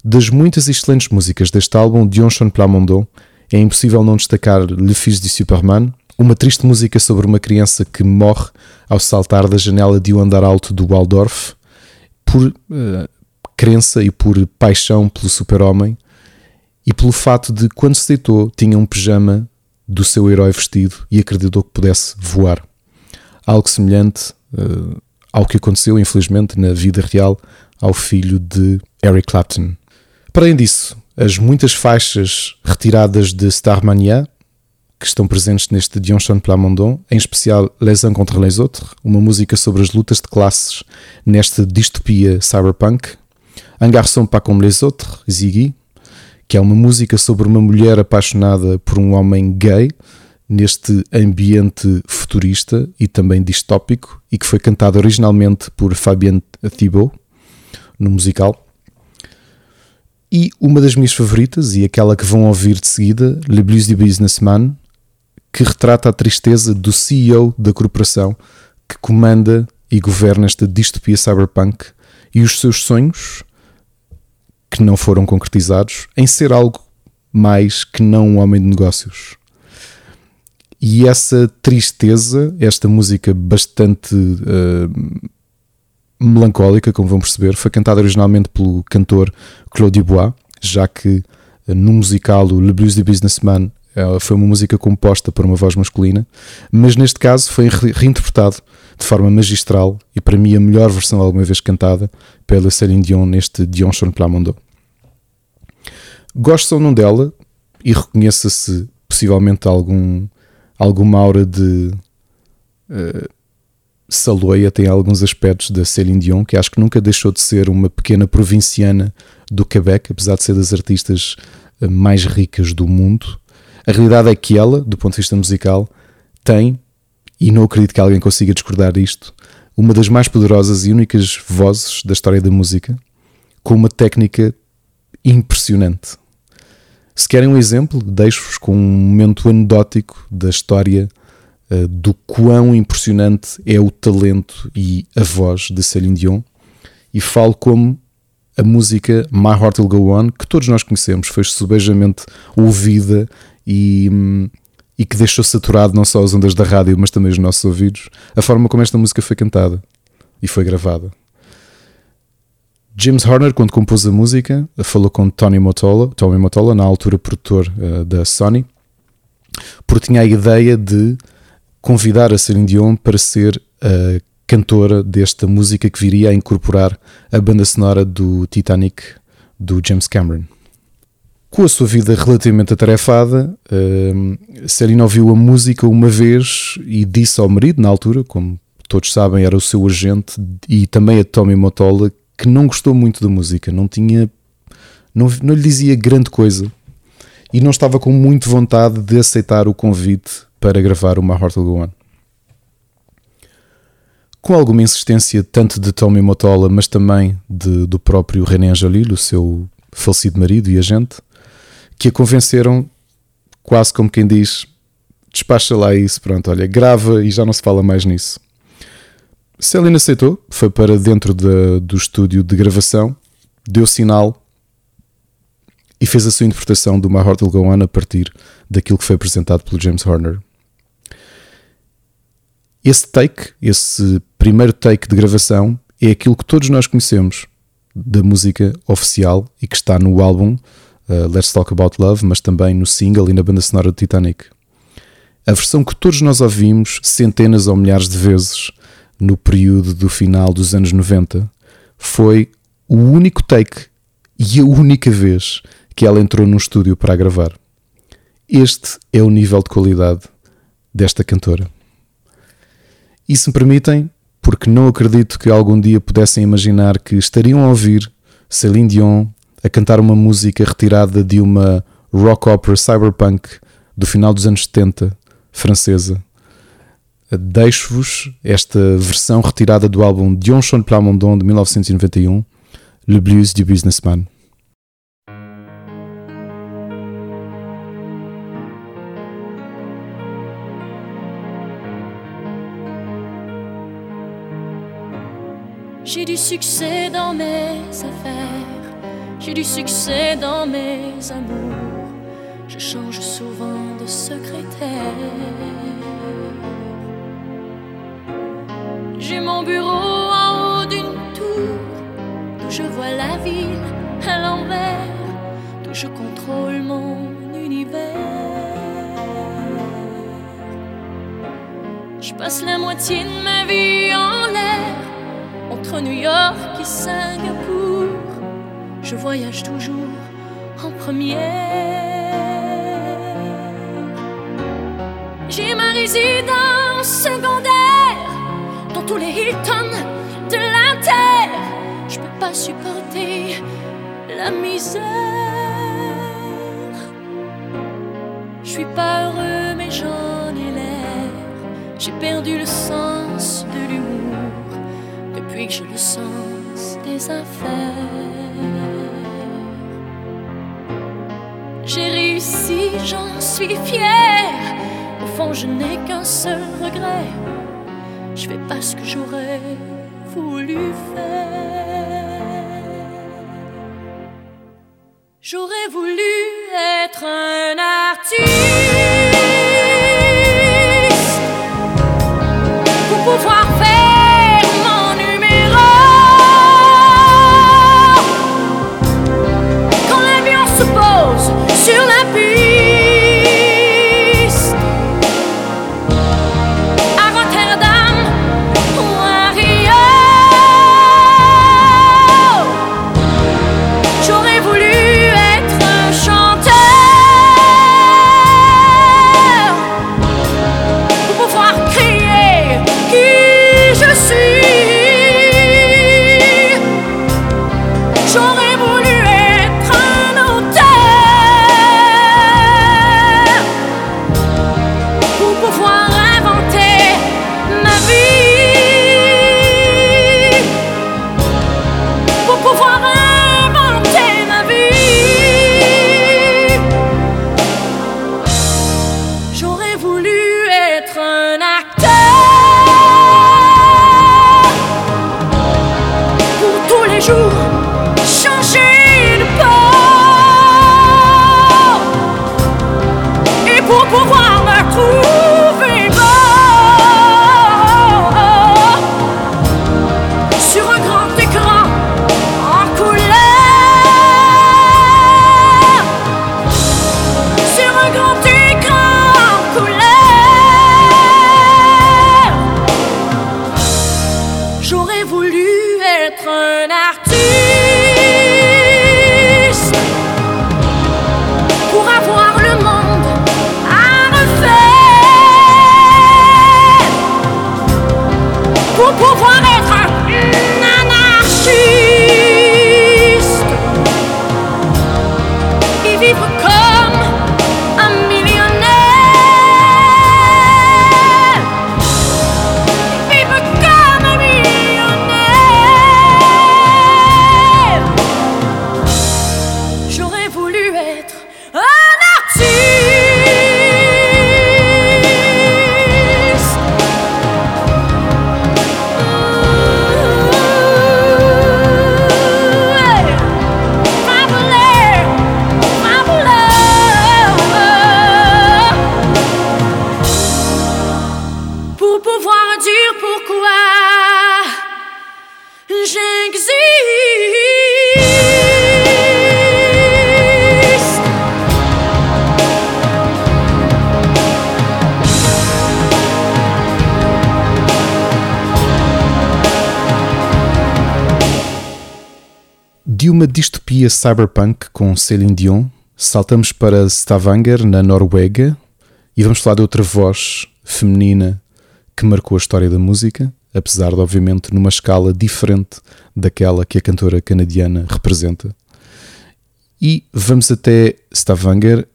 Das muitas excelentes músicas deste álbum, Dion Chon Plamondon, é impossível não destacar Le Fils de Superman, uma triste música sobre uma criança que morre ao saltar da janela de um andar alto do Waldorf por uh, crença e por paixão pelo super-homem e pelo fato de, quando se deitou, tinha um pijama do seu herói vestido e acreditou que pudesse voar. Algo semelhante uh, ao que aconteceu, infelizmente, na vida real ao filho de Eric Clapton. Para além disso, as muitas faixas retiradas de Starmania que estão presentes neste Dion Chan Plamondon, em especial Les uns contre les autres, uma música sobre as lutas de classes nesta distopia cyberpunk, Un garçon pas comme les autres, Ziggy, que é uma música sobre uma mulher apaixonada por um homem gay neste ambiente futurista e também distópico e que foi cantada originalmente por Fabien Thibault no musical. E uma das minhas favoritas e aquela que vão ouvir de seguida, Le Blues du Businessman, que retrata a tristeza do CEO da corporação que comanda e governa esta distopia cyberpunk e os seus sonhos que não foram concretizados em ser algo mais que não um homem de negócios. E essa tristeza, esta música bastante uh, melancólica, como vão perceber, foi cantada originalmente pelo cantor Claude Dubois, já que uh, no musical o Le Blues du Businessman uh, foi uma música composta por uma voz masculina, mas neste caso foi reinterpretado de forma magistral e para mim a melhor versão alguma vez cantada pela Céline Dion neste Dion Chon Plamondon. Gosto ou não dela e reconheça-se possivelmente algum, alguma aura de uh, Saloia tem alguns aspectos da Céline Dion, que acho que nunca deixou de ser uma pequena provinciana do Quebec, apesar de ser das artistas eh, mais ricas do mundo. A realidade é que ela, do ponto de vista musical, tem, e não acredito que alguém consiga discordar disto, uma das mais poderosas e únicas vozes da história da música, com uma técnica impressionante. Se querem um exemplo, deixo-vos com um momento anedótico da história uh, do quão impressionante é o talento e a voz de Céline Dion e falo como a música My Heart Will Go On, que todos nós conhecemos, foi subejamente ouvida e, e que deixou saturado não só as ondas da rádio, mas também os nossos ouvidos, a forma como esta música foi cantada e foi gravada. James Horner, quando compôs a música, falou com Tony Motola, Tommy Motola, na altura produtor uh, da Sony, porque tinha a ideia de convidar a Celine Dion para ser a cantora desta música que viria a incorporar a banda sonora do Titanic do James Cameron. Com a sua vida relativamente atarefada, uh, Celine ouviu a música uma vez e disse ao marido, na altura, como todos sabem, era o seu agente, e também a Tommy Motola, que não gostou muito da música, não tinha. Não, não lhe dizia grande coisa e não estava com muito vontade de aceitar o convite para gravar uma Heart Will Go On. Com alguma insistência, tanto de Tommy Motola, mas também de, do próprio René Angelil, o seu falecido marido e agente, que a convenceram, quase como quem diz: despacha lá isso, pronto, olha, grava e já não se fala mais nisso. Celine aceitou, foi para dentro de, do estúdio de gravação, deu sinal e fez a sua interpretação do My Heart Will Go On a partir daquilo que foi apresentado pelo James Horner. Esse take, esse primeiro take de gravação, é aquilo que todos nós conhecemos da música oficial e que está no álbum uh, Let's Talk About Love, mas também no single e na banda sonora do Titanic. A versão que todos nós ouvimos centenas ou milhares de vezes no período do final dos anos 90, foi o único take e a única vez que ela entrou num estúdio para gravar. Este é o nível de qualidade desta cantora. E se me permitem, porque não acredito que algum dia pudessem imaginar que estariam a ouvir Celine Dion a cantar uma música retirada de uma rock opera cyberpunk do final dos anos 70, francesa, deixo-vos esta versão retirada do álbum Dion Chon Plamondon de 1991, Le Blues du Businessman. J'ai du succès dans mes affaires, j'ai du succès dans mes amours. Je change souvent de secrétaire. J'ai mon bureau en haut d'une tour, d'où je vois la ville à l'envers, d'où je contrôle mon univers. Je passe la moitié de ma vie en l'air, entre New York et Singapour. Je voyage toujours en première. J'ai ma résidence secondaire dans tous les Hilton de la terre. Je peux pas supporter la misère. Je suis pas heureux, mais j'en ai l'air. J'ai perdu le sens de l'humour depuis que j'ai le sens des affaires. J'ai réussi, j'en suis fière. Au fond, je n'ai qu'un seul regret je fais pas ce que j'aurais voulu faire. J'aurais voulu être un artiste. uma cyberpunk com Céline Dion, saltamos para Stavanger, na Noruega, e vamos falar de outra voz feminina que marcou a história da música, apesar de, obviamente, numa escala diferente daquela que a cantora canadiana representa. E vamos até Stavanger,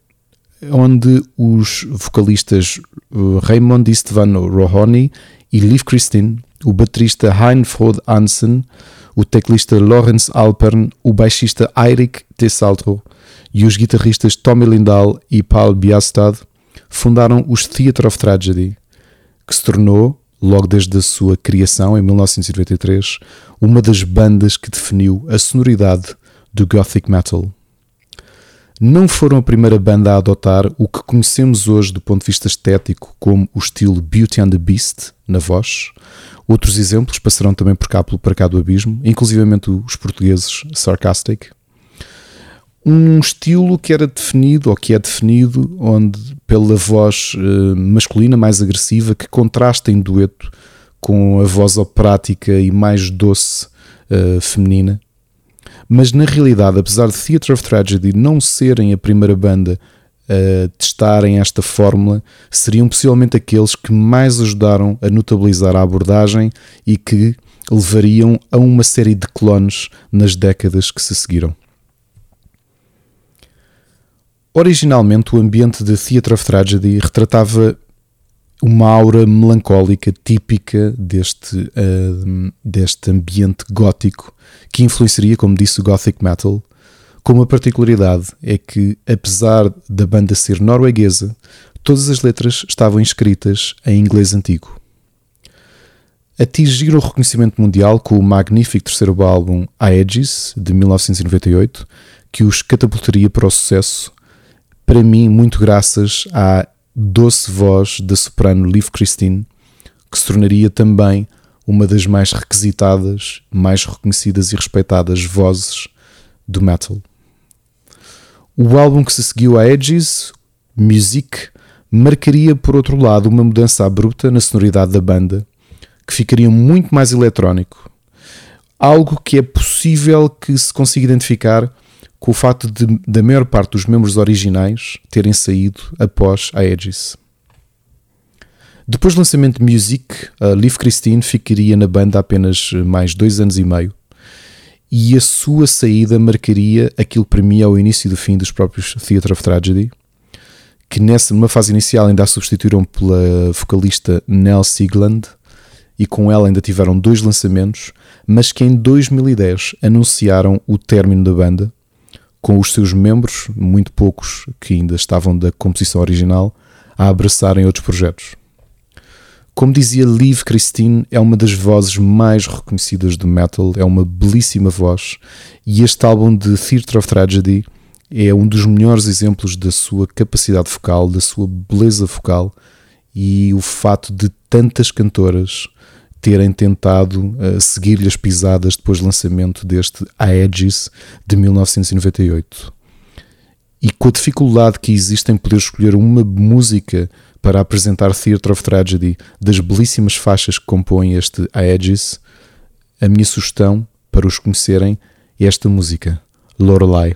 onde os vocalistas uh, Raymond Istvan Rohoni e Liv Christine, o baterista Hein Frode Hansen, o teclista Lawrence Alpern, o baixista Eirik Tessaltro e os guitarristas Tommy Lindahl e Paul Biastad fundaram os Theatre of Tragedy, que se tornou, logo desde a sua criação em 1993, uma das bandas que definiu a sonoridade do gothic metal não foram a primeira banda a adotar o que conhecemos hoje do ponto de vista estético como o estilo Beauty and the Beast na voz. Outros exemplos passarão também por cá, para cá do abismo, inclusivamente os portugueses Sarcastic. Um estilo que era definido, ou que é definido, onde pela voz uh, masculina mais agressiva, que contrasta em dueto com a voz operática e mais doce uh, feminina mas na realidade, apesar de Theatre of Tragedy não serem a primeira banda a testarem esta fórmula, seriam possivelmente aqueles que mais ajudaram a notabilizar a abordagem e que levariam a uma série de clones nas décadas que se seguiram. Originalmente, o ambiente de Theatre of Tragedy retratava uma aura melancólica típica deste, uh, deste ambiente gótico que influenciaria, como disse, o gothic metal, com uma particularidade é que, apesar da banda ser norueguesa, todas as letras estavam escritas em inglês antigo. Atingiram o reconhecimento mundial com o magnífico terceiro álbum Aegis, de 1998, que os catapultaria para o sucesso, para mim, muito graças à doce voz da soprano Liv Christine, que se tornaria também uma das mais requisitadas, mais reconhecidas e respeitadas vozes do metal. O álbum que se seguiu a Edges, Music, marcaria por outro lado uma mudança abrupta na sonoridade da banda, que ficaria muito mais eletrónico. Algo que é possível que se consiga identificar com o facto de, da maior parte dos membros originais terem saído após a Aegis. Depois do lançamento de Music, a Liv Christine ficaria na banda apenas mais dois anos e meio, e a sua saída marcaria aquilo para mim é o início do fim dos próprios Theatre of Tragedy, que nessa numa fase inicial ainda a substituíram pela vocalista Nell Sigland, e com ela ainda tiveram dois lançamentos, mas que em 2010 anunciaram o término da banda com os seus membros, muito poucos que ainda estavam da composição original, a abraçarem outros projetos. Como dizia Liv Christine, é uma das vozes mais reconhecidas do metal, é uma belíssima voz, e este álbum de Theatre of Tragedy é um dos melhores exemplos da sua capacidade vocal, da sua beleza vocal e o fato de tantas cantoras terem tentado uh, seguir-lhe as pisadas depois do lançamento deste Aegis de 1998. E com a dificuldade que existe em poder escolher uma música para apresentar Theatre of Tragedy das belíssimas faixas que compõem este Aegis, a minha sugestão para os conhecerem é esta música, Lorelai.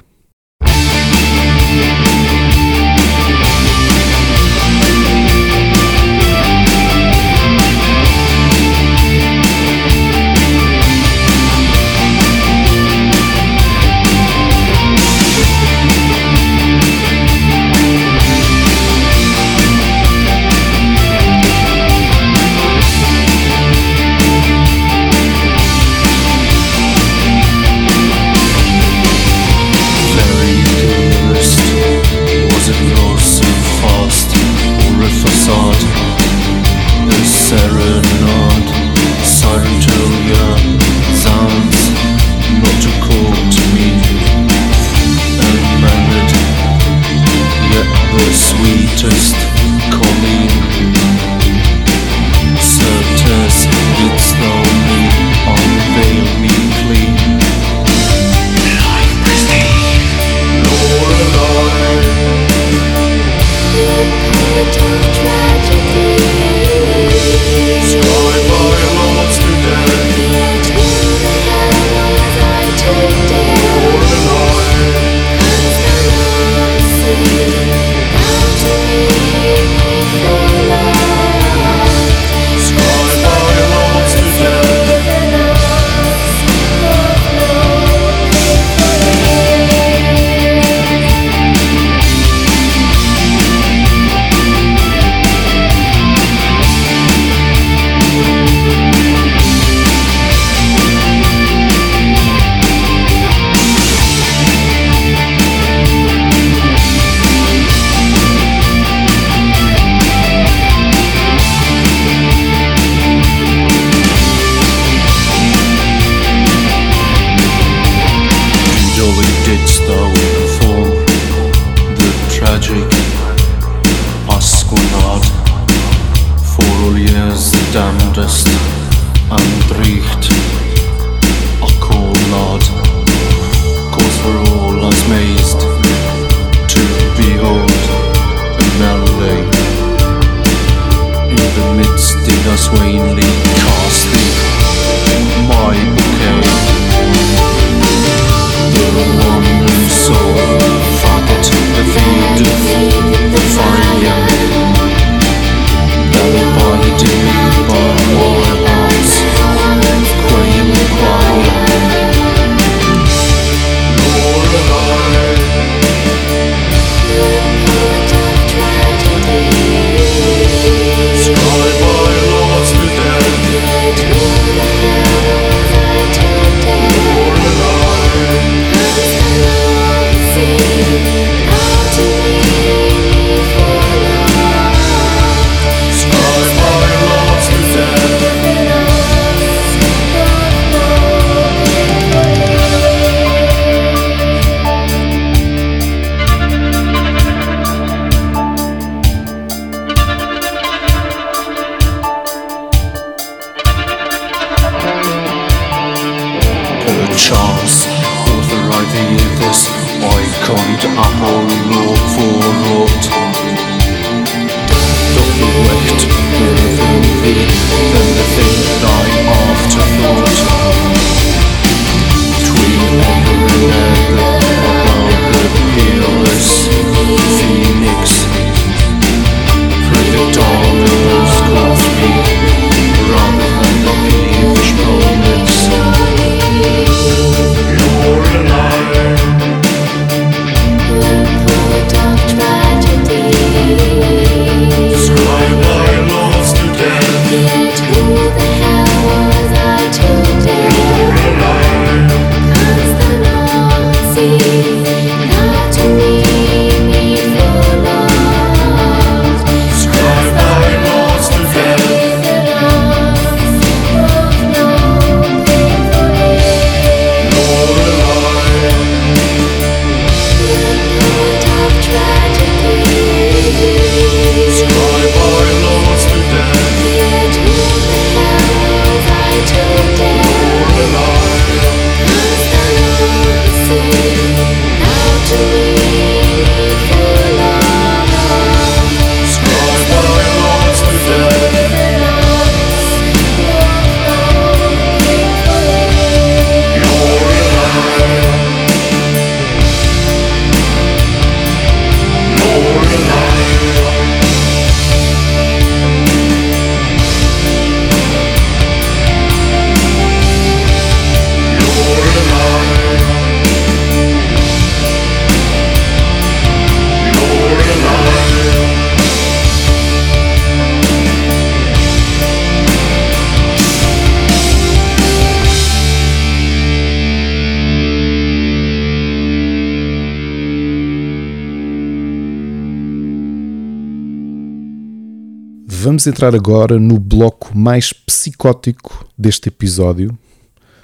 Vamos entrar agora no bloco mais psicótico deste episódio,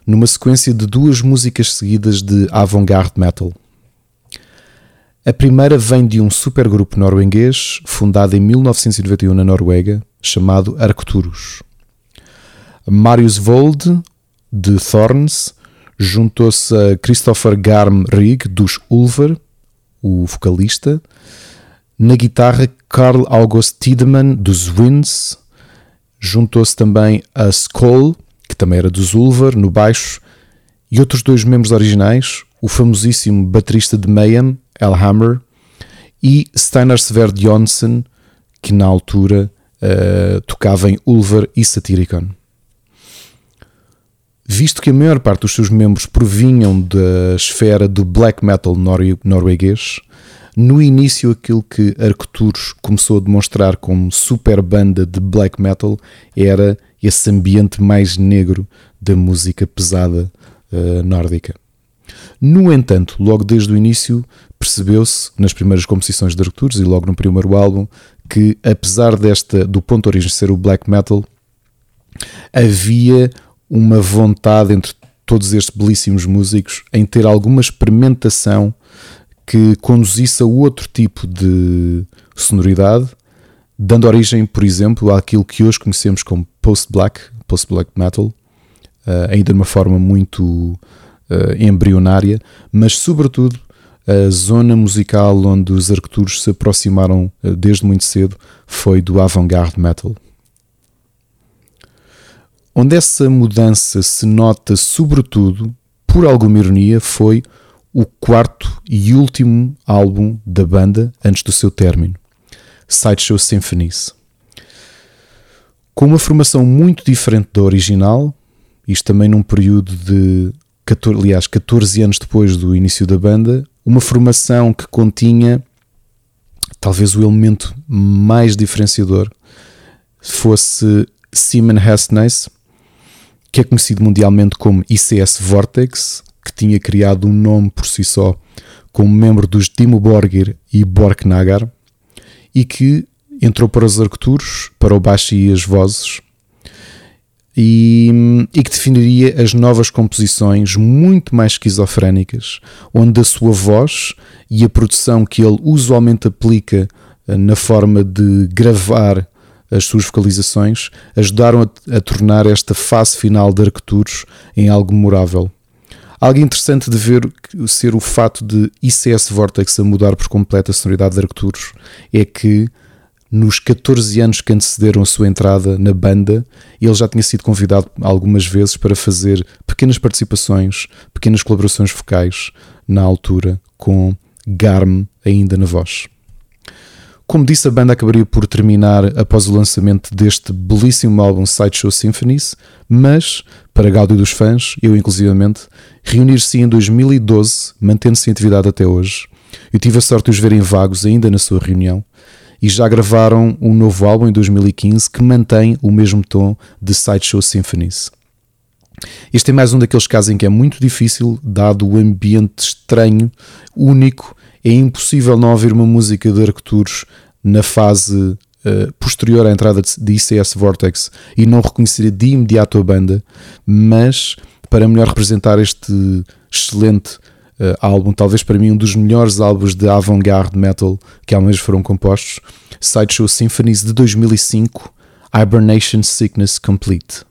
numa sequência de duas músicas seguidas de avant-garde metal. A primeira vem de um supergrupo norueguês fundado em 1991 na Noruega, chamado Arcturus. Marius Vold, de Thorns, juntou-se a Christopher Garm Rig, dos Ulver, o vocalista, na guitarra, Carl August Tiedemann, dos Winds. Juntou-se também a Skoll, que também era dos Ulver, no baixo. E outros dois membros originais, o famosíssimo baterista de Mayhem, Elhammer, e Steinar Sver Jonsson, que na altura eh, tocava em Ulver e Satyricon. Visto que a maior parte dos seus membros provinham da esfera do black metal nor- norueguês, no início aquilo que Arcturus começou a demonstrar como super banda de black metal era esse ambiente mais negro da música pesada eh, nórdica. No entanto, logo desde o início percebeu-se nas primeiras composições de Arcturus e logo no primeiro álbum que apesar desta do ponto de origem ser o black metal, havia uma vontade entre todos estes belíssimos músicos em ter alguma experimentação que conduzisse a outro tipo de sonoridade, dando origem, por exemplo, àquilo que hoje conhecemos como post-black, post-black metal, uh, ainda de uma forma muito uh, embrionária, mas sobretudo a zona musical onde os arquituros se aproximaram uh, desde muito cedo foi do avant-garde metal. Onde essa mudança se nota, sobretudo, por alguma ironia, foi o quarto e último álbum da banda antes do seu término, Sideshow Symphonies. Com uma formação muito diferente da original, isto também num período de, 14, aliás, 14 anos depois do início da banda, uma formação que continha talvez o elemento mais diferenciador fosse Simon Hastness, que é conhecido mundialmente como ICS Vortex, que tinha criado um nome por si só como membro dos Timo Borgir e Borknagar e que entrou para os arquituros, para o baixo e as vozes e, e, que definiria as novas composições muito mais esquizofrénicas, onde a sua voz e a produção que ele usualmente aplica eh, na forma de gravar as suas vocalizações ajudaram a, a tornar esta fase final de Arquituros em algo memorável. Algo interessante de ver ser o fato de ICS Vortex a mudar por completo a sonoridade de Arcturus é que nos 14 anos que antecederam a sua entrada na banda, ele já tinha sido convidado algumas vezes para fazer pequenas participações, pequenas colaborações vocais na altura com Garm ainda na voz. Como disse, a banda acabaria por terminar após o lançamento deste belíssimo álbum Sideshow Symphonies, mas, para gáudio dos fãs, eu inclusivamente, reunir-se em 2012, mantendo-se em atividade até hoje. Eu tive a sorte de os verem vagos ainda na sua reunião e já gravaram um novo álbum em 2015 que mantém o mesmo tom de Sideshow Symphonies. Este é mais um daqueles casos em que é muito difícil, dado o ambiente estranho, único é impossível não ouvir uma música de Arcturus na fase uh, posterior à entrada de ICS Vortex e não reconhecer de imediato a banda, mas para melhor representar este excelente uh, álbum, talvez para mim um dos melhores álbuns de avant-garde metal que alguma vez foram compostos, Sideshow Symphonies de 2005, Hibernation Sickness Complete.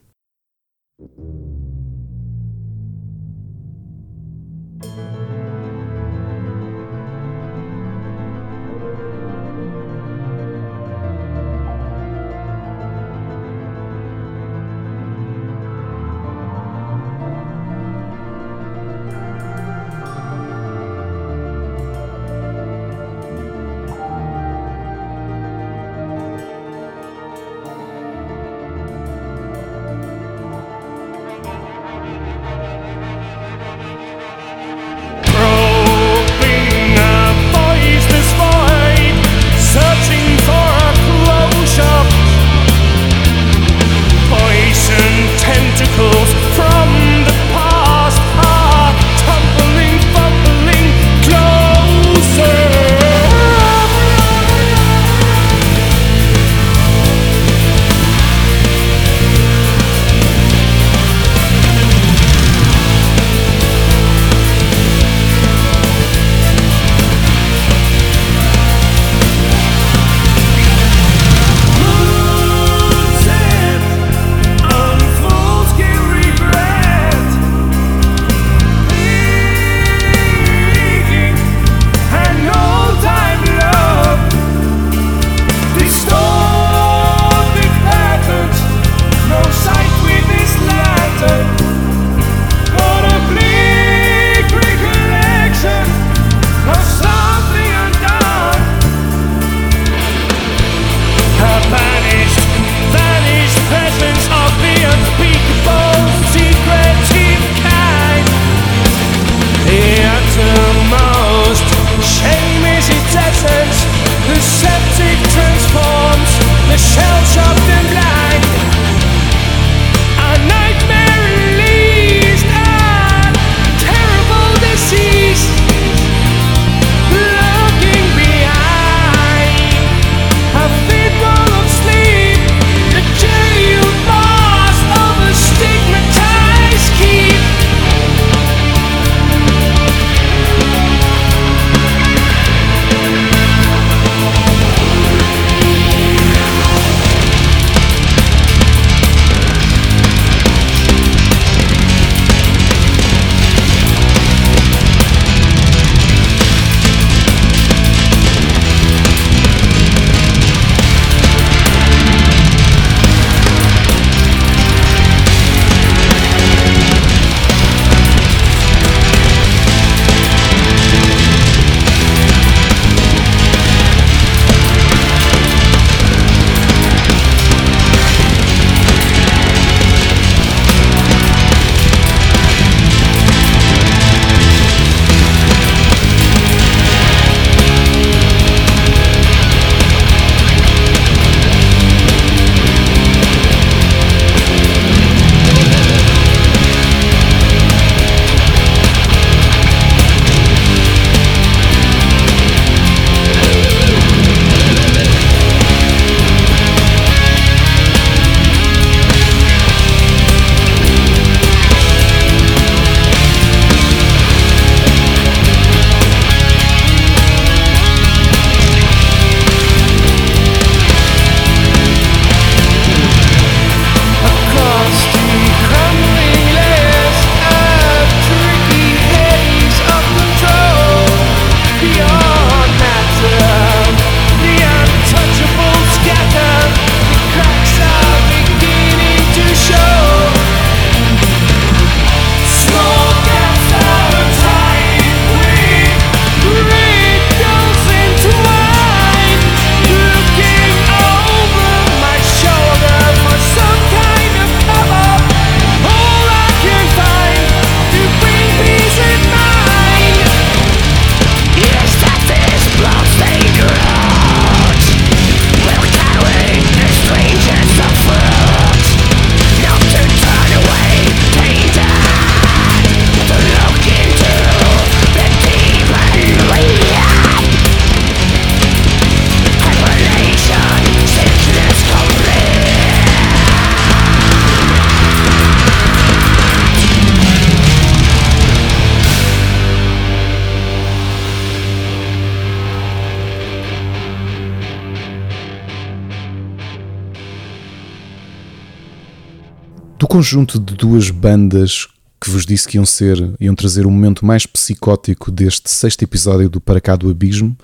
Conjunto de duas bandas que vos disse que iam ser, iam trazer o momento mais psicótico deste sexto episódio do Para Cá do Abismo,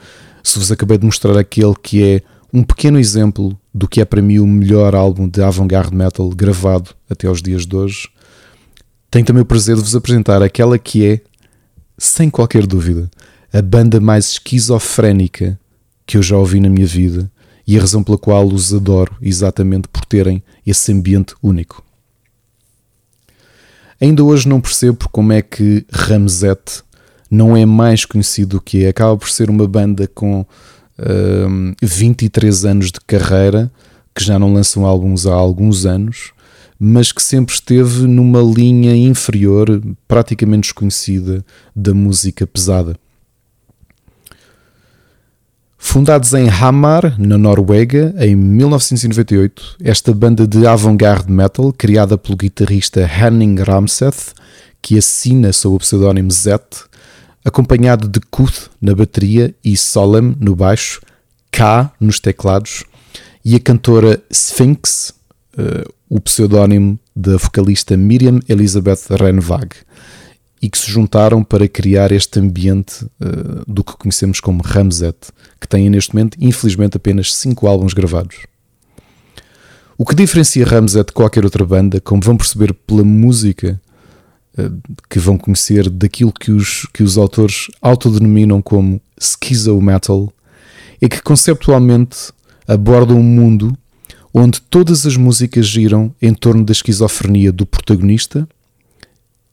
se vos acabei de mostrar aquele que é um pequeno exemplo do que é para mim o melhor álbum de avant-garde metal gravado até aos dias de hoje, tenho também o prazer de vos apresentar aquela que é, sem qualquer dúvida, a banda mais esquizofrénica que eu já ouvi na minha vida e a razão pela qual os adoro exatamente por terem esse ambiente único. Ainda hoje não percebo como é que Ramsette não é mais conhecido do que é. Acaba por ser uma banda com um, 23 anos de carreira, que já não lançam álbuns há alguns anos, mas que sempre esteve numa linha inferior, praticamente desconhecida, da música pesada. Fundados em Hamar, na Noruega, em 1998, esta banda de avant-garde metal, criada pelo guitarrista Henning Ramseth, que assina sob o pseudónimo Zet, acompanhado de Kuth na bateria e Solem no baixo, K nos teclados, e a cantora Sphinx, uh, o pseudónimo da vocalista Miriam Elizabeth Renvag e que se juntaram para criar este ambiente uh, do que conhecemos como Ramset, que tem neste momento, infelizmente, apenas 5 álbuns gravados. O que diferencia Ramset de qualquer outra banda, como vão perceber pela música uh, que vão conhecer daquilo que os, que os autores autodenominam como schizo metal, é que conceptualmente aborda um mundo onde todas as músicas giram em torno da esquizofrenia do protagonista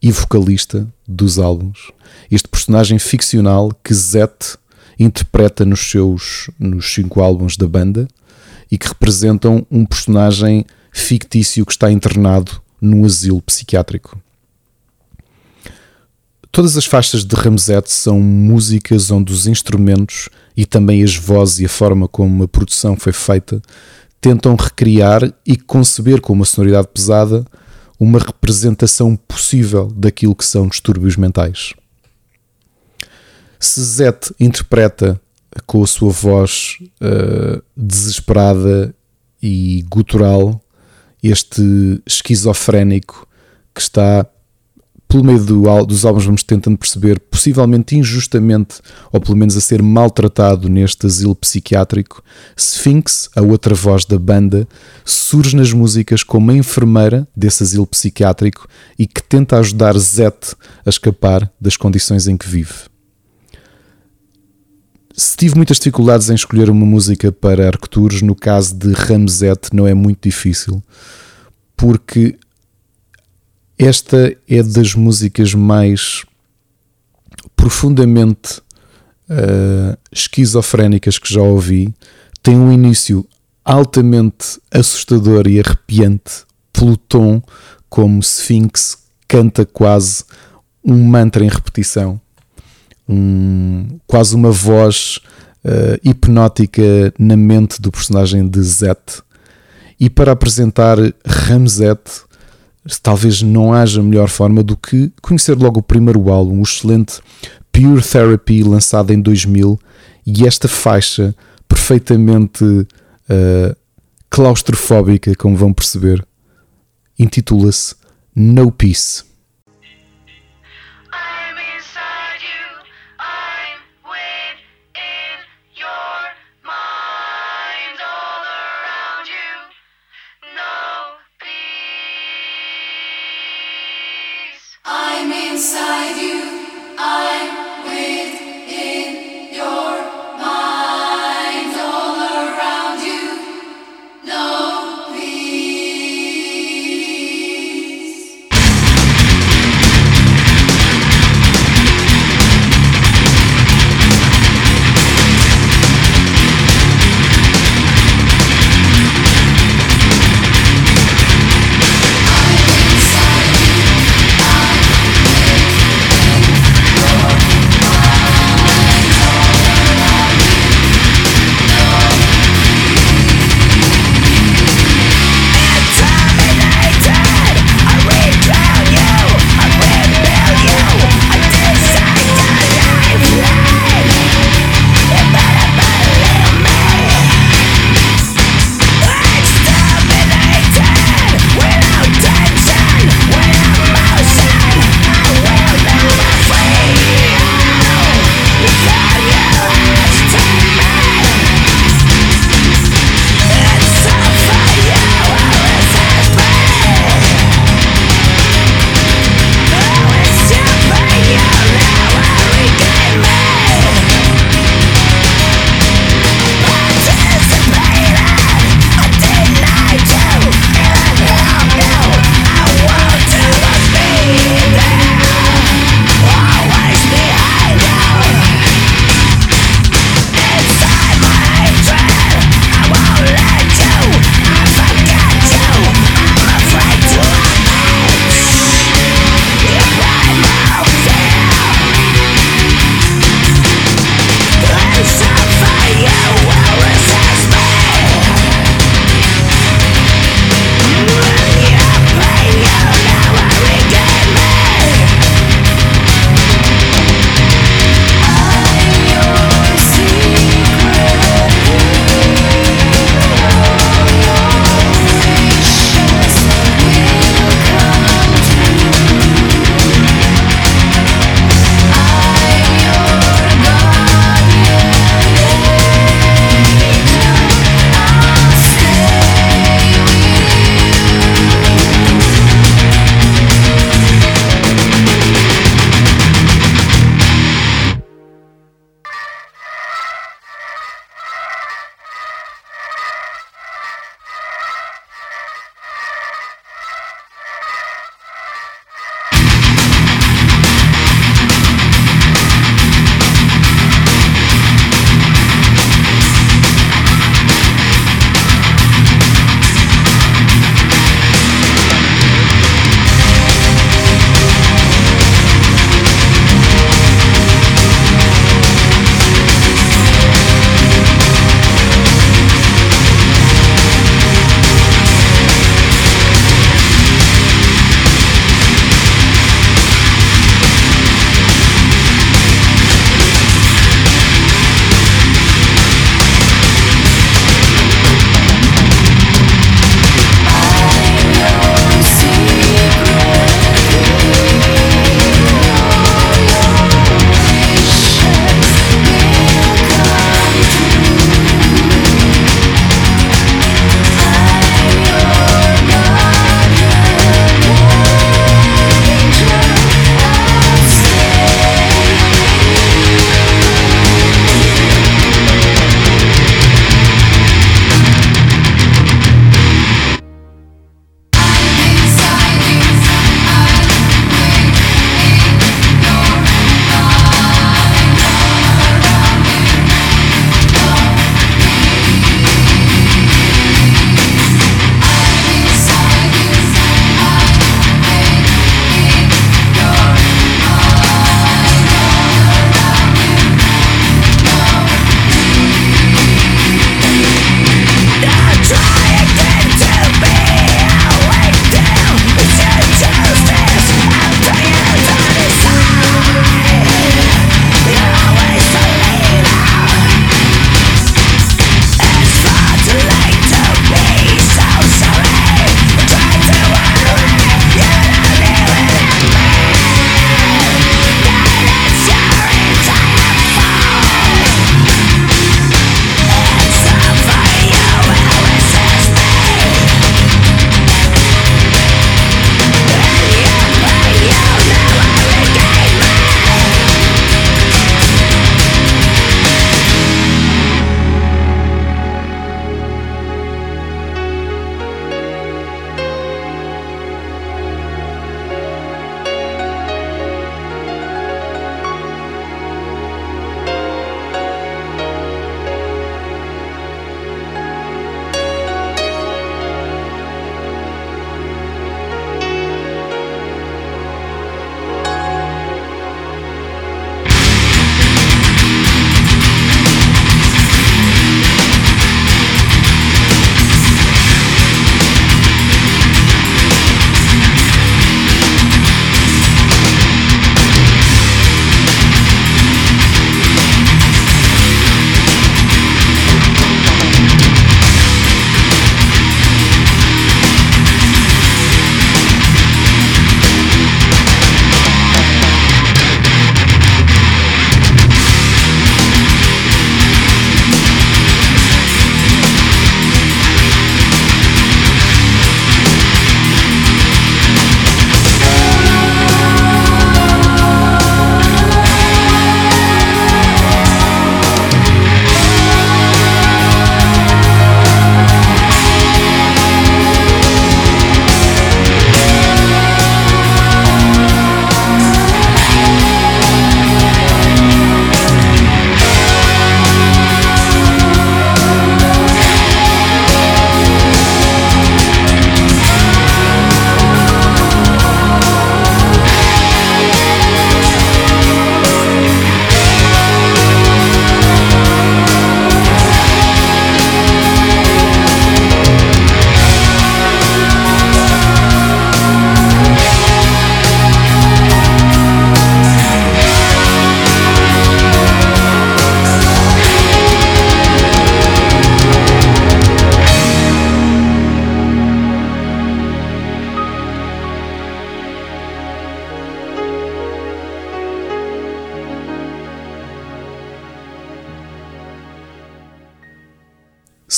e vocalista dos álbuns. Este personagem ficcional que Zet interpreta nos seus nos cinco álbuns da banda e que representam um personagem fictício que está internado num asilo psiquiátrico. Todas as faixas de Ramsette são músicas onde os instrumentos e também as vozes e a forma como a produção foi feita tentam recriar e conceber com uma sonoridade pesada uma representação possível daquilo que são distúrbios mentais. Se Zet interpreta com a sua voz uh, desesperada e gutural este esquizofrénico que está pelo meio do, dos álbuns vamos tentando perceber, possivelmente injustamente, ou pelo menos a ser maltratado neste asilo psiquiátrico, Sphinx, a outra voz da banda, surge nas músicas como a enfermeira desse asilo psiquiátrico e que tenta ajudar Zet a escapar das condições em que vive. Se tive muitas dificuldades em escolher uma música para Arcturus, no caso de Ramsette não é muito difícil, porque esta é das músicas mais profundamente uh, esquizofrénicas que já ouvi. Tem um início altamente assustador e arrepiante pelo tom, como Sphinx canta quase um mantra em repetição, um, quase uma voz uh, hipnótica na mente do personagem de Zet. E para apresentar Ramzet, talvez não haja melhor forma do que conhecer logo o primeiro álbum, o excelente Pure Therapy, lançado em 2000, e esta faixa perfeitamente uh, claustrofóbica, como vão perceber, intitula-se No Peace.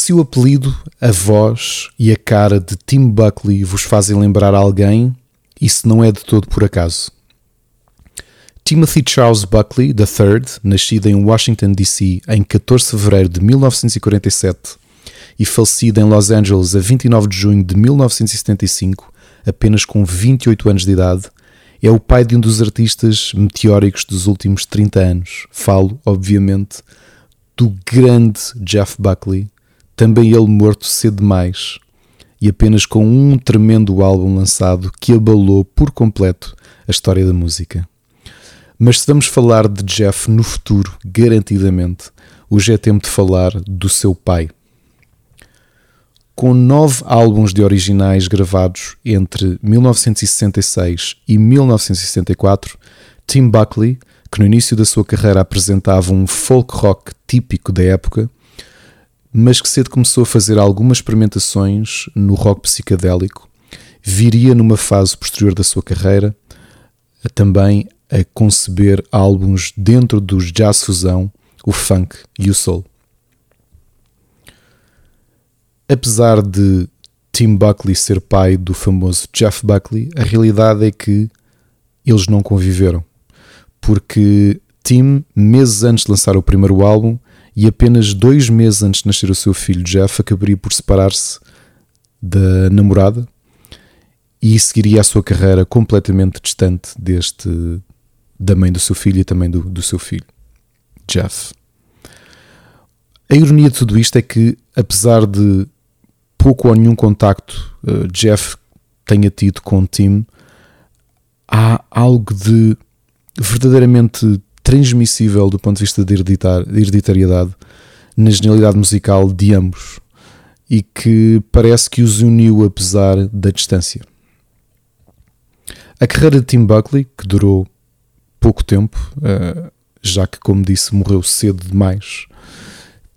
Se o apelido, a voz e a cara de Tim Buckley vos fazem lembrar alguém, isso não é de todo por acaso. Timothy Charles Buckley III, nascido em Washington, D.C. em 14 de fevereiro de 1947 e falecido em Los Angeles a 29 de junho de 1975, apenas com 28 anos de idade, é o pai de um dos artistas meteóricos dos últimos 30 anos. Falo, obviamente, do grande Jeff Buckley, também ele morto cedo demais e apenas com um tremendo álbum lançado que abalou por completo a história da música. Mas se vamos falar de Jeff no futuro, garantidamente, hoje é tempo de falar do seu pai. Com nove álbuns de originais gravados entre 1966 e 1964, Tim Buckley, que no início da sua carreira apresentava um folk rock típico da época, mas que cedo começou a fazer algumas experimentações no rock psicadélico, viria numa fase posterior da sua carreira também a conceber álbuns dentro dos jazz fusão, o funk e o soul. Apesar de Tim Buckley ser pai do famoso Jeff Buckley, a realidade é que eles não conviveram. Porque Tim, meses antes de lançar o primeiro álbum e apenas dois meses antes de nascer o seu filho Jeff, acabaria por separar-se da namorada e seguiria a sua carreira completamente distante deste da mãe do seu filho e também do, do seu filho, Jeff. A ironia de tudo isto é que, apesar de pouco ou nenhum contacto uh, Jeff tenha tido com Tim, há algo de verdadeiramente transmissível do ponto de vista de, hereditar, de hereditariedade na genialidade musical de ambos e que parece que os uniu apesar da distância. A carreira de Tim Buckley, que durou pouco tempo, uh, já que, como disse, morreu cedo demais,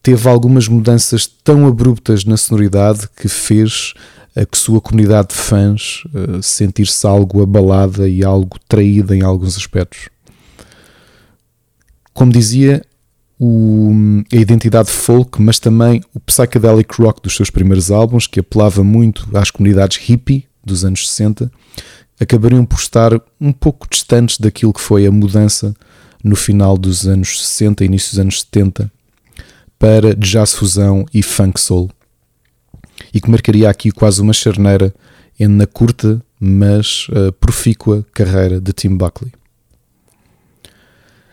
teve algumas mudanças tão abruptas na sonoridade que fez a que sua comunidade de fãs uh, sentir-se algo abalada e algo traída em alguns aspectos. Como dizia, o, a identidade folk, mas também o psychedelic rock dos seus primeiros álbuns, que apelava muito às comunidades hippie dos anos 60, acabariam por estar um pouco distantes daquilo que foi a mudança no final dos anos 60 e início dos anos 70 para jazz fusão e funk soul. E que marcaria aqui quase uma charneira na curta, mas uh, profícua carreira de Tim Buckley.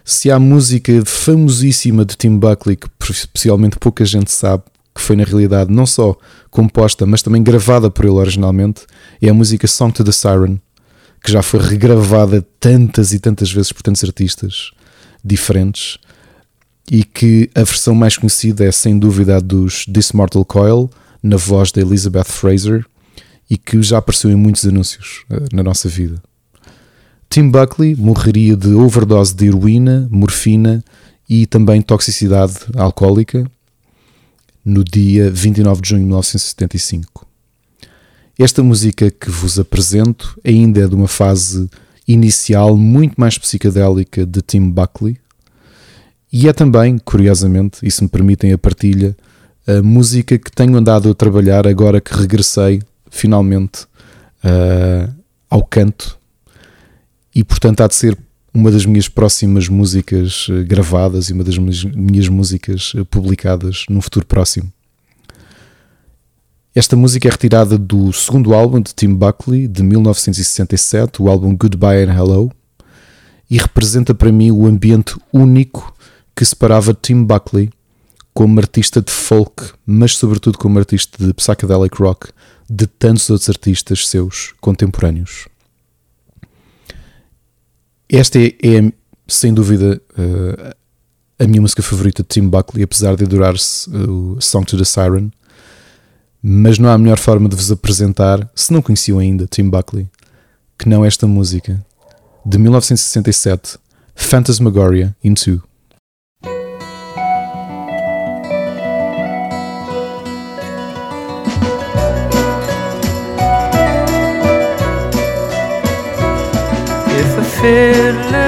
Se há música famosíssima de Tim Buckley que especialmente pouca gente sabe, que foi na realidade não só composta, mas também gravada por ele originalmente, é a música Song to the Siren, que já foi regravada tantas e tantas vezes por tantos artistas diferentes e que a versão mais conhecida é sem dúvida a dos This Mortal Coil, na voz de Elizabeth Fraser, e que já apareceu em muitos anúncios uh, na nossa vida. Tim Buckley morreria de overdose de heroína, morfina e também toxicidade alcoólica no dia 29 de junho de 1975. Esta música que vos apresento ainda é de uma fase inicial muito mais psicadélica de Tim Buckley, e é também, curiosamente, e se me permitem a partilha, a música que tenho andado a trabalhar agora que regressei finalmente uh, ao canto e portanto há de ser uma das minhas próximas músicas uh, gravadas e uma das minhas, músicas uh, publicadas num futuro próximo. Esta música é retirada do segundo álbum de Tim Buckley de 1967, o álbum Goodbye and Hello, e representa para mim o ambiente único que separava Tim Buckley como artista de folk, mas sobretudo como artista de psychedelic rock, de tantos outros artistas seus contemporâneos. Esta é, é sem dúvida, uh, a minha música favorita de Tim Buckley, apesar de adorar-se o Song to the Siren. Mas não há melhor forma de vos apresentar, se não conheciam ainda Tim Buckley, que não esta música de 1967, Phantasmagoria in fiddler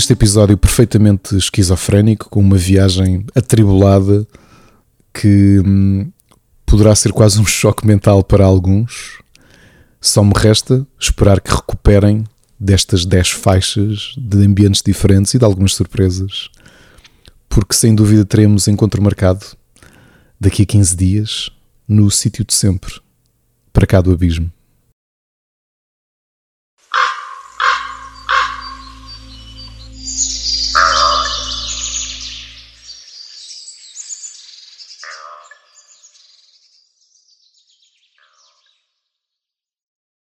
Deste episódio perfeitamente esquizofrénico, com uma viagem atribulada que hum, poderá ser quase um choque mental para alguns, só me resta esperar que recuperem destas 10 faixas de ambientes diferentes e de algumas surpresas, porque sem dúvida teremos encontro marcado daqui a 15 dias no sítio de sempre, para cá do abismo.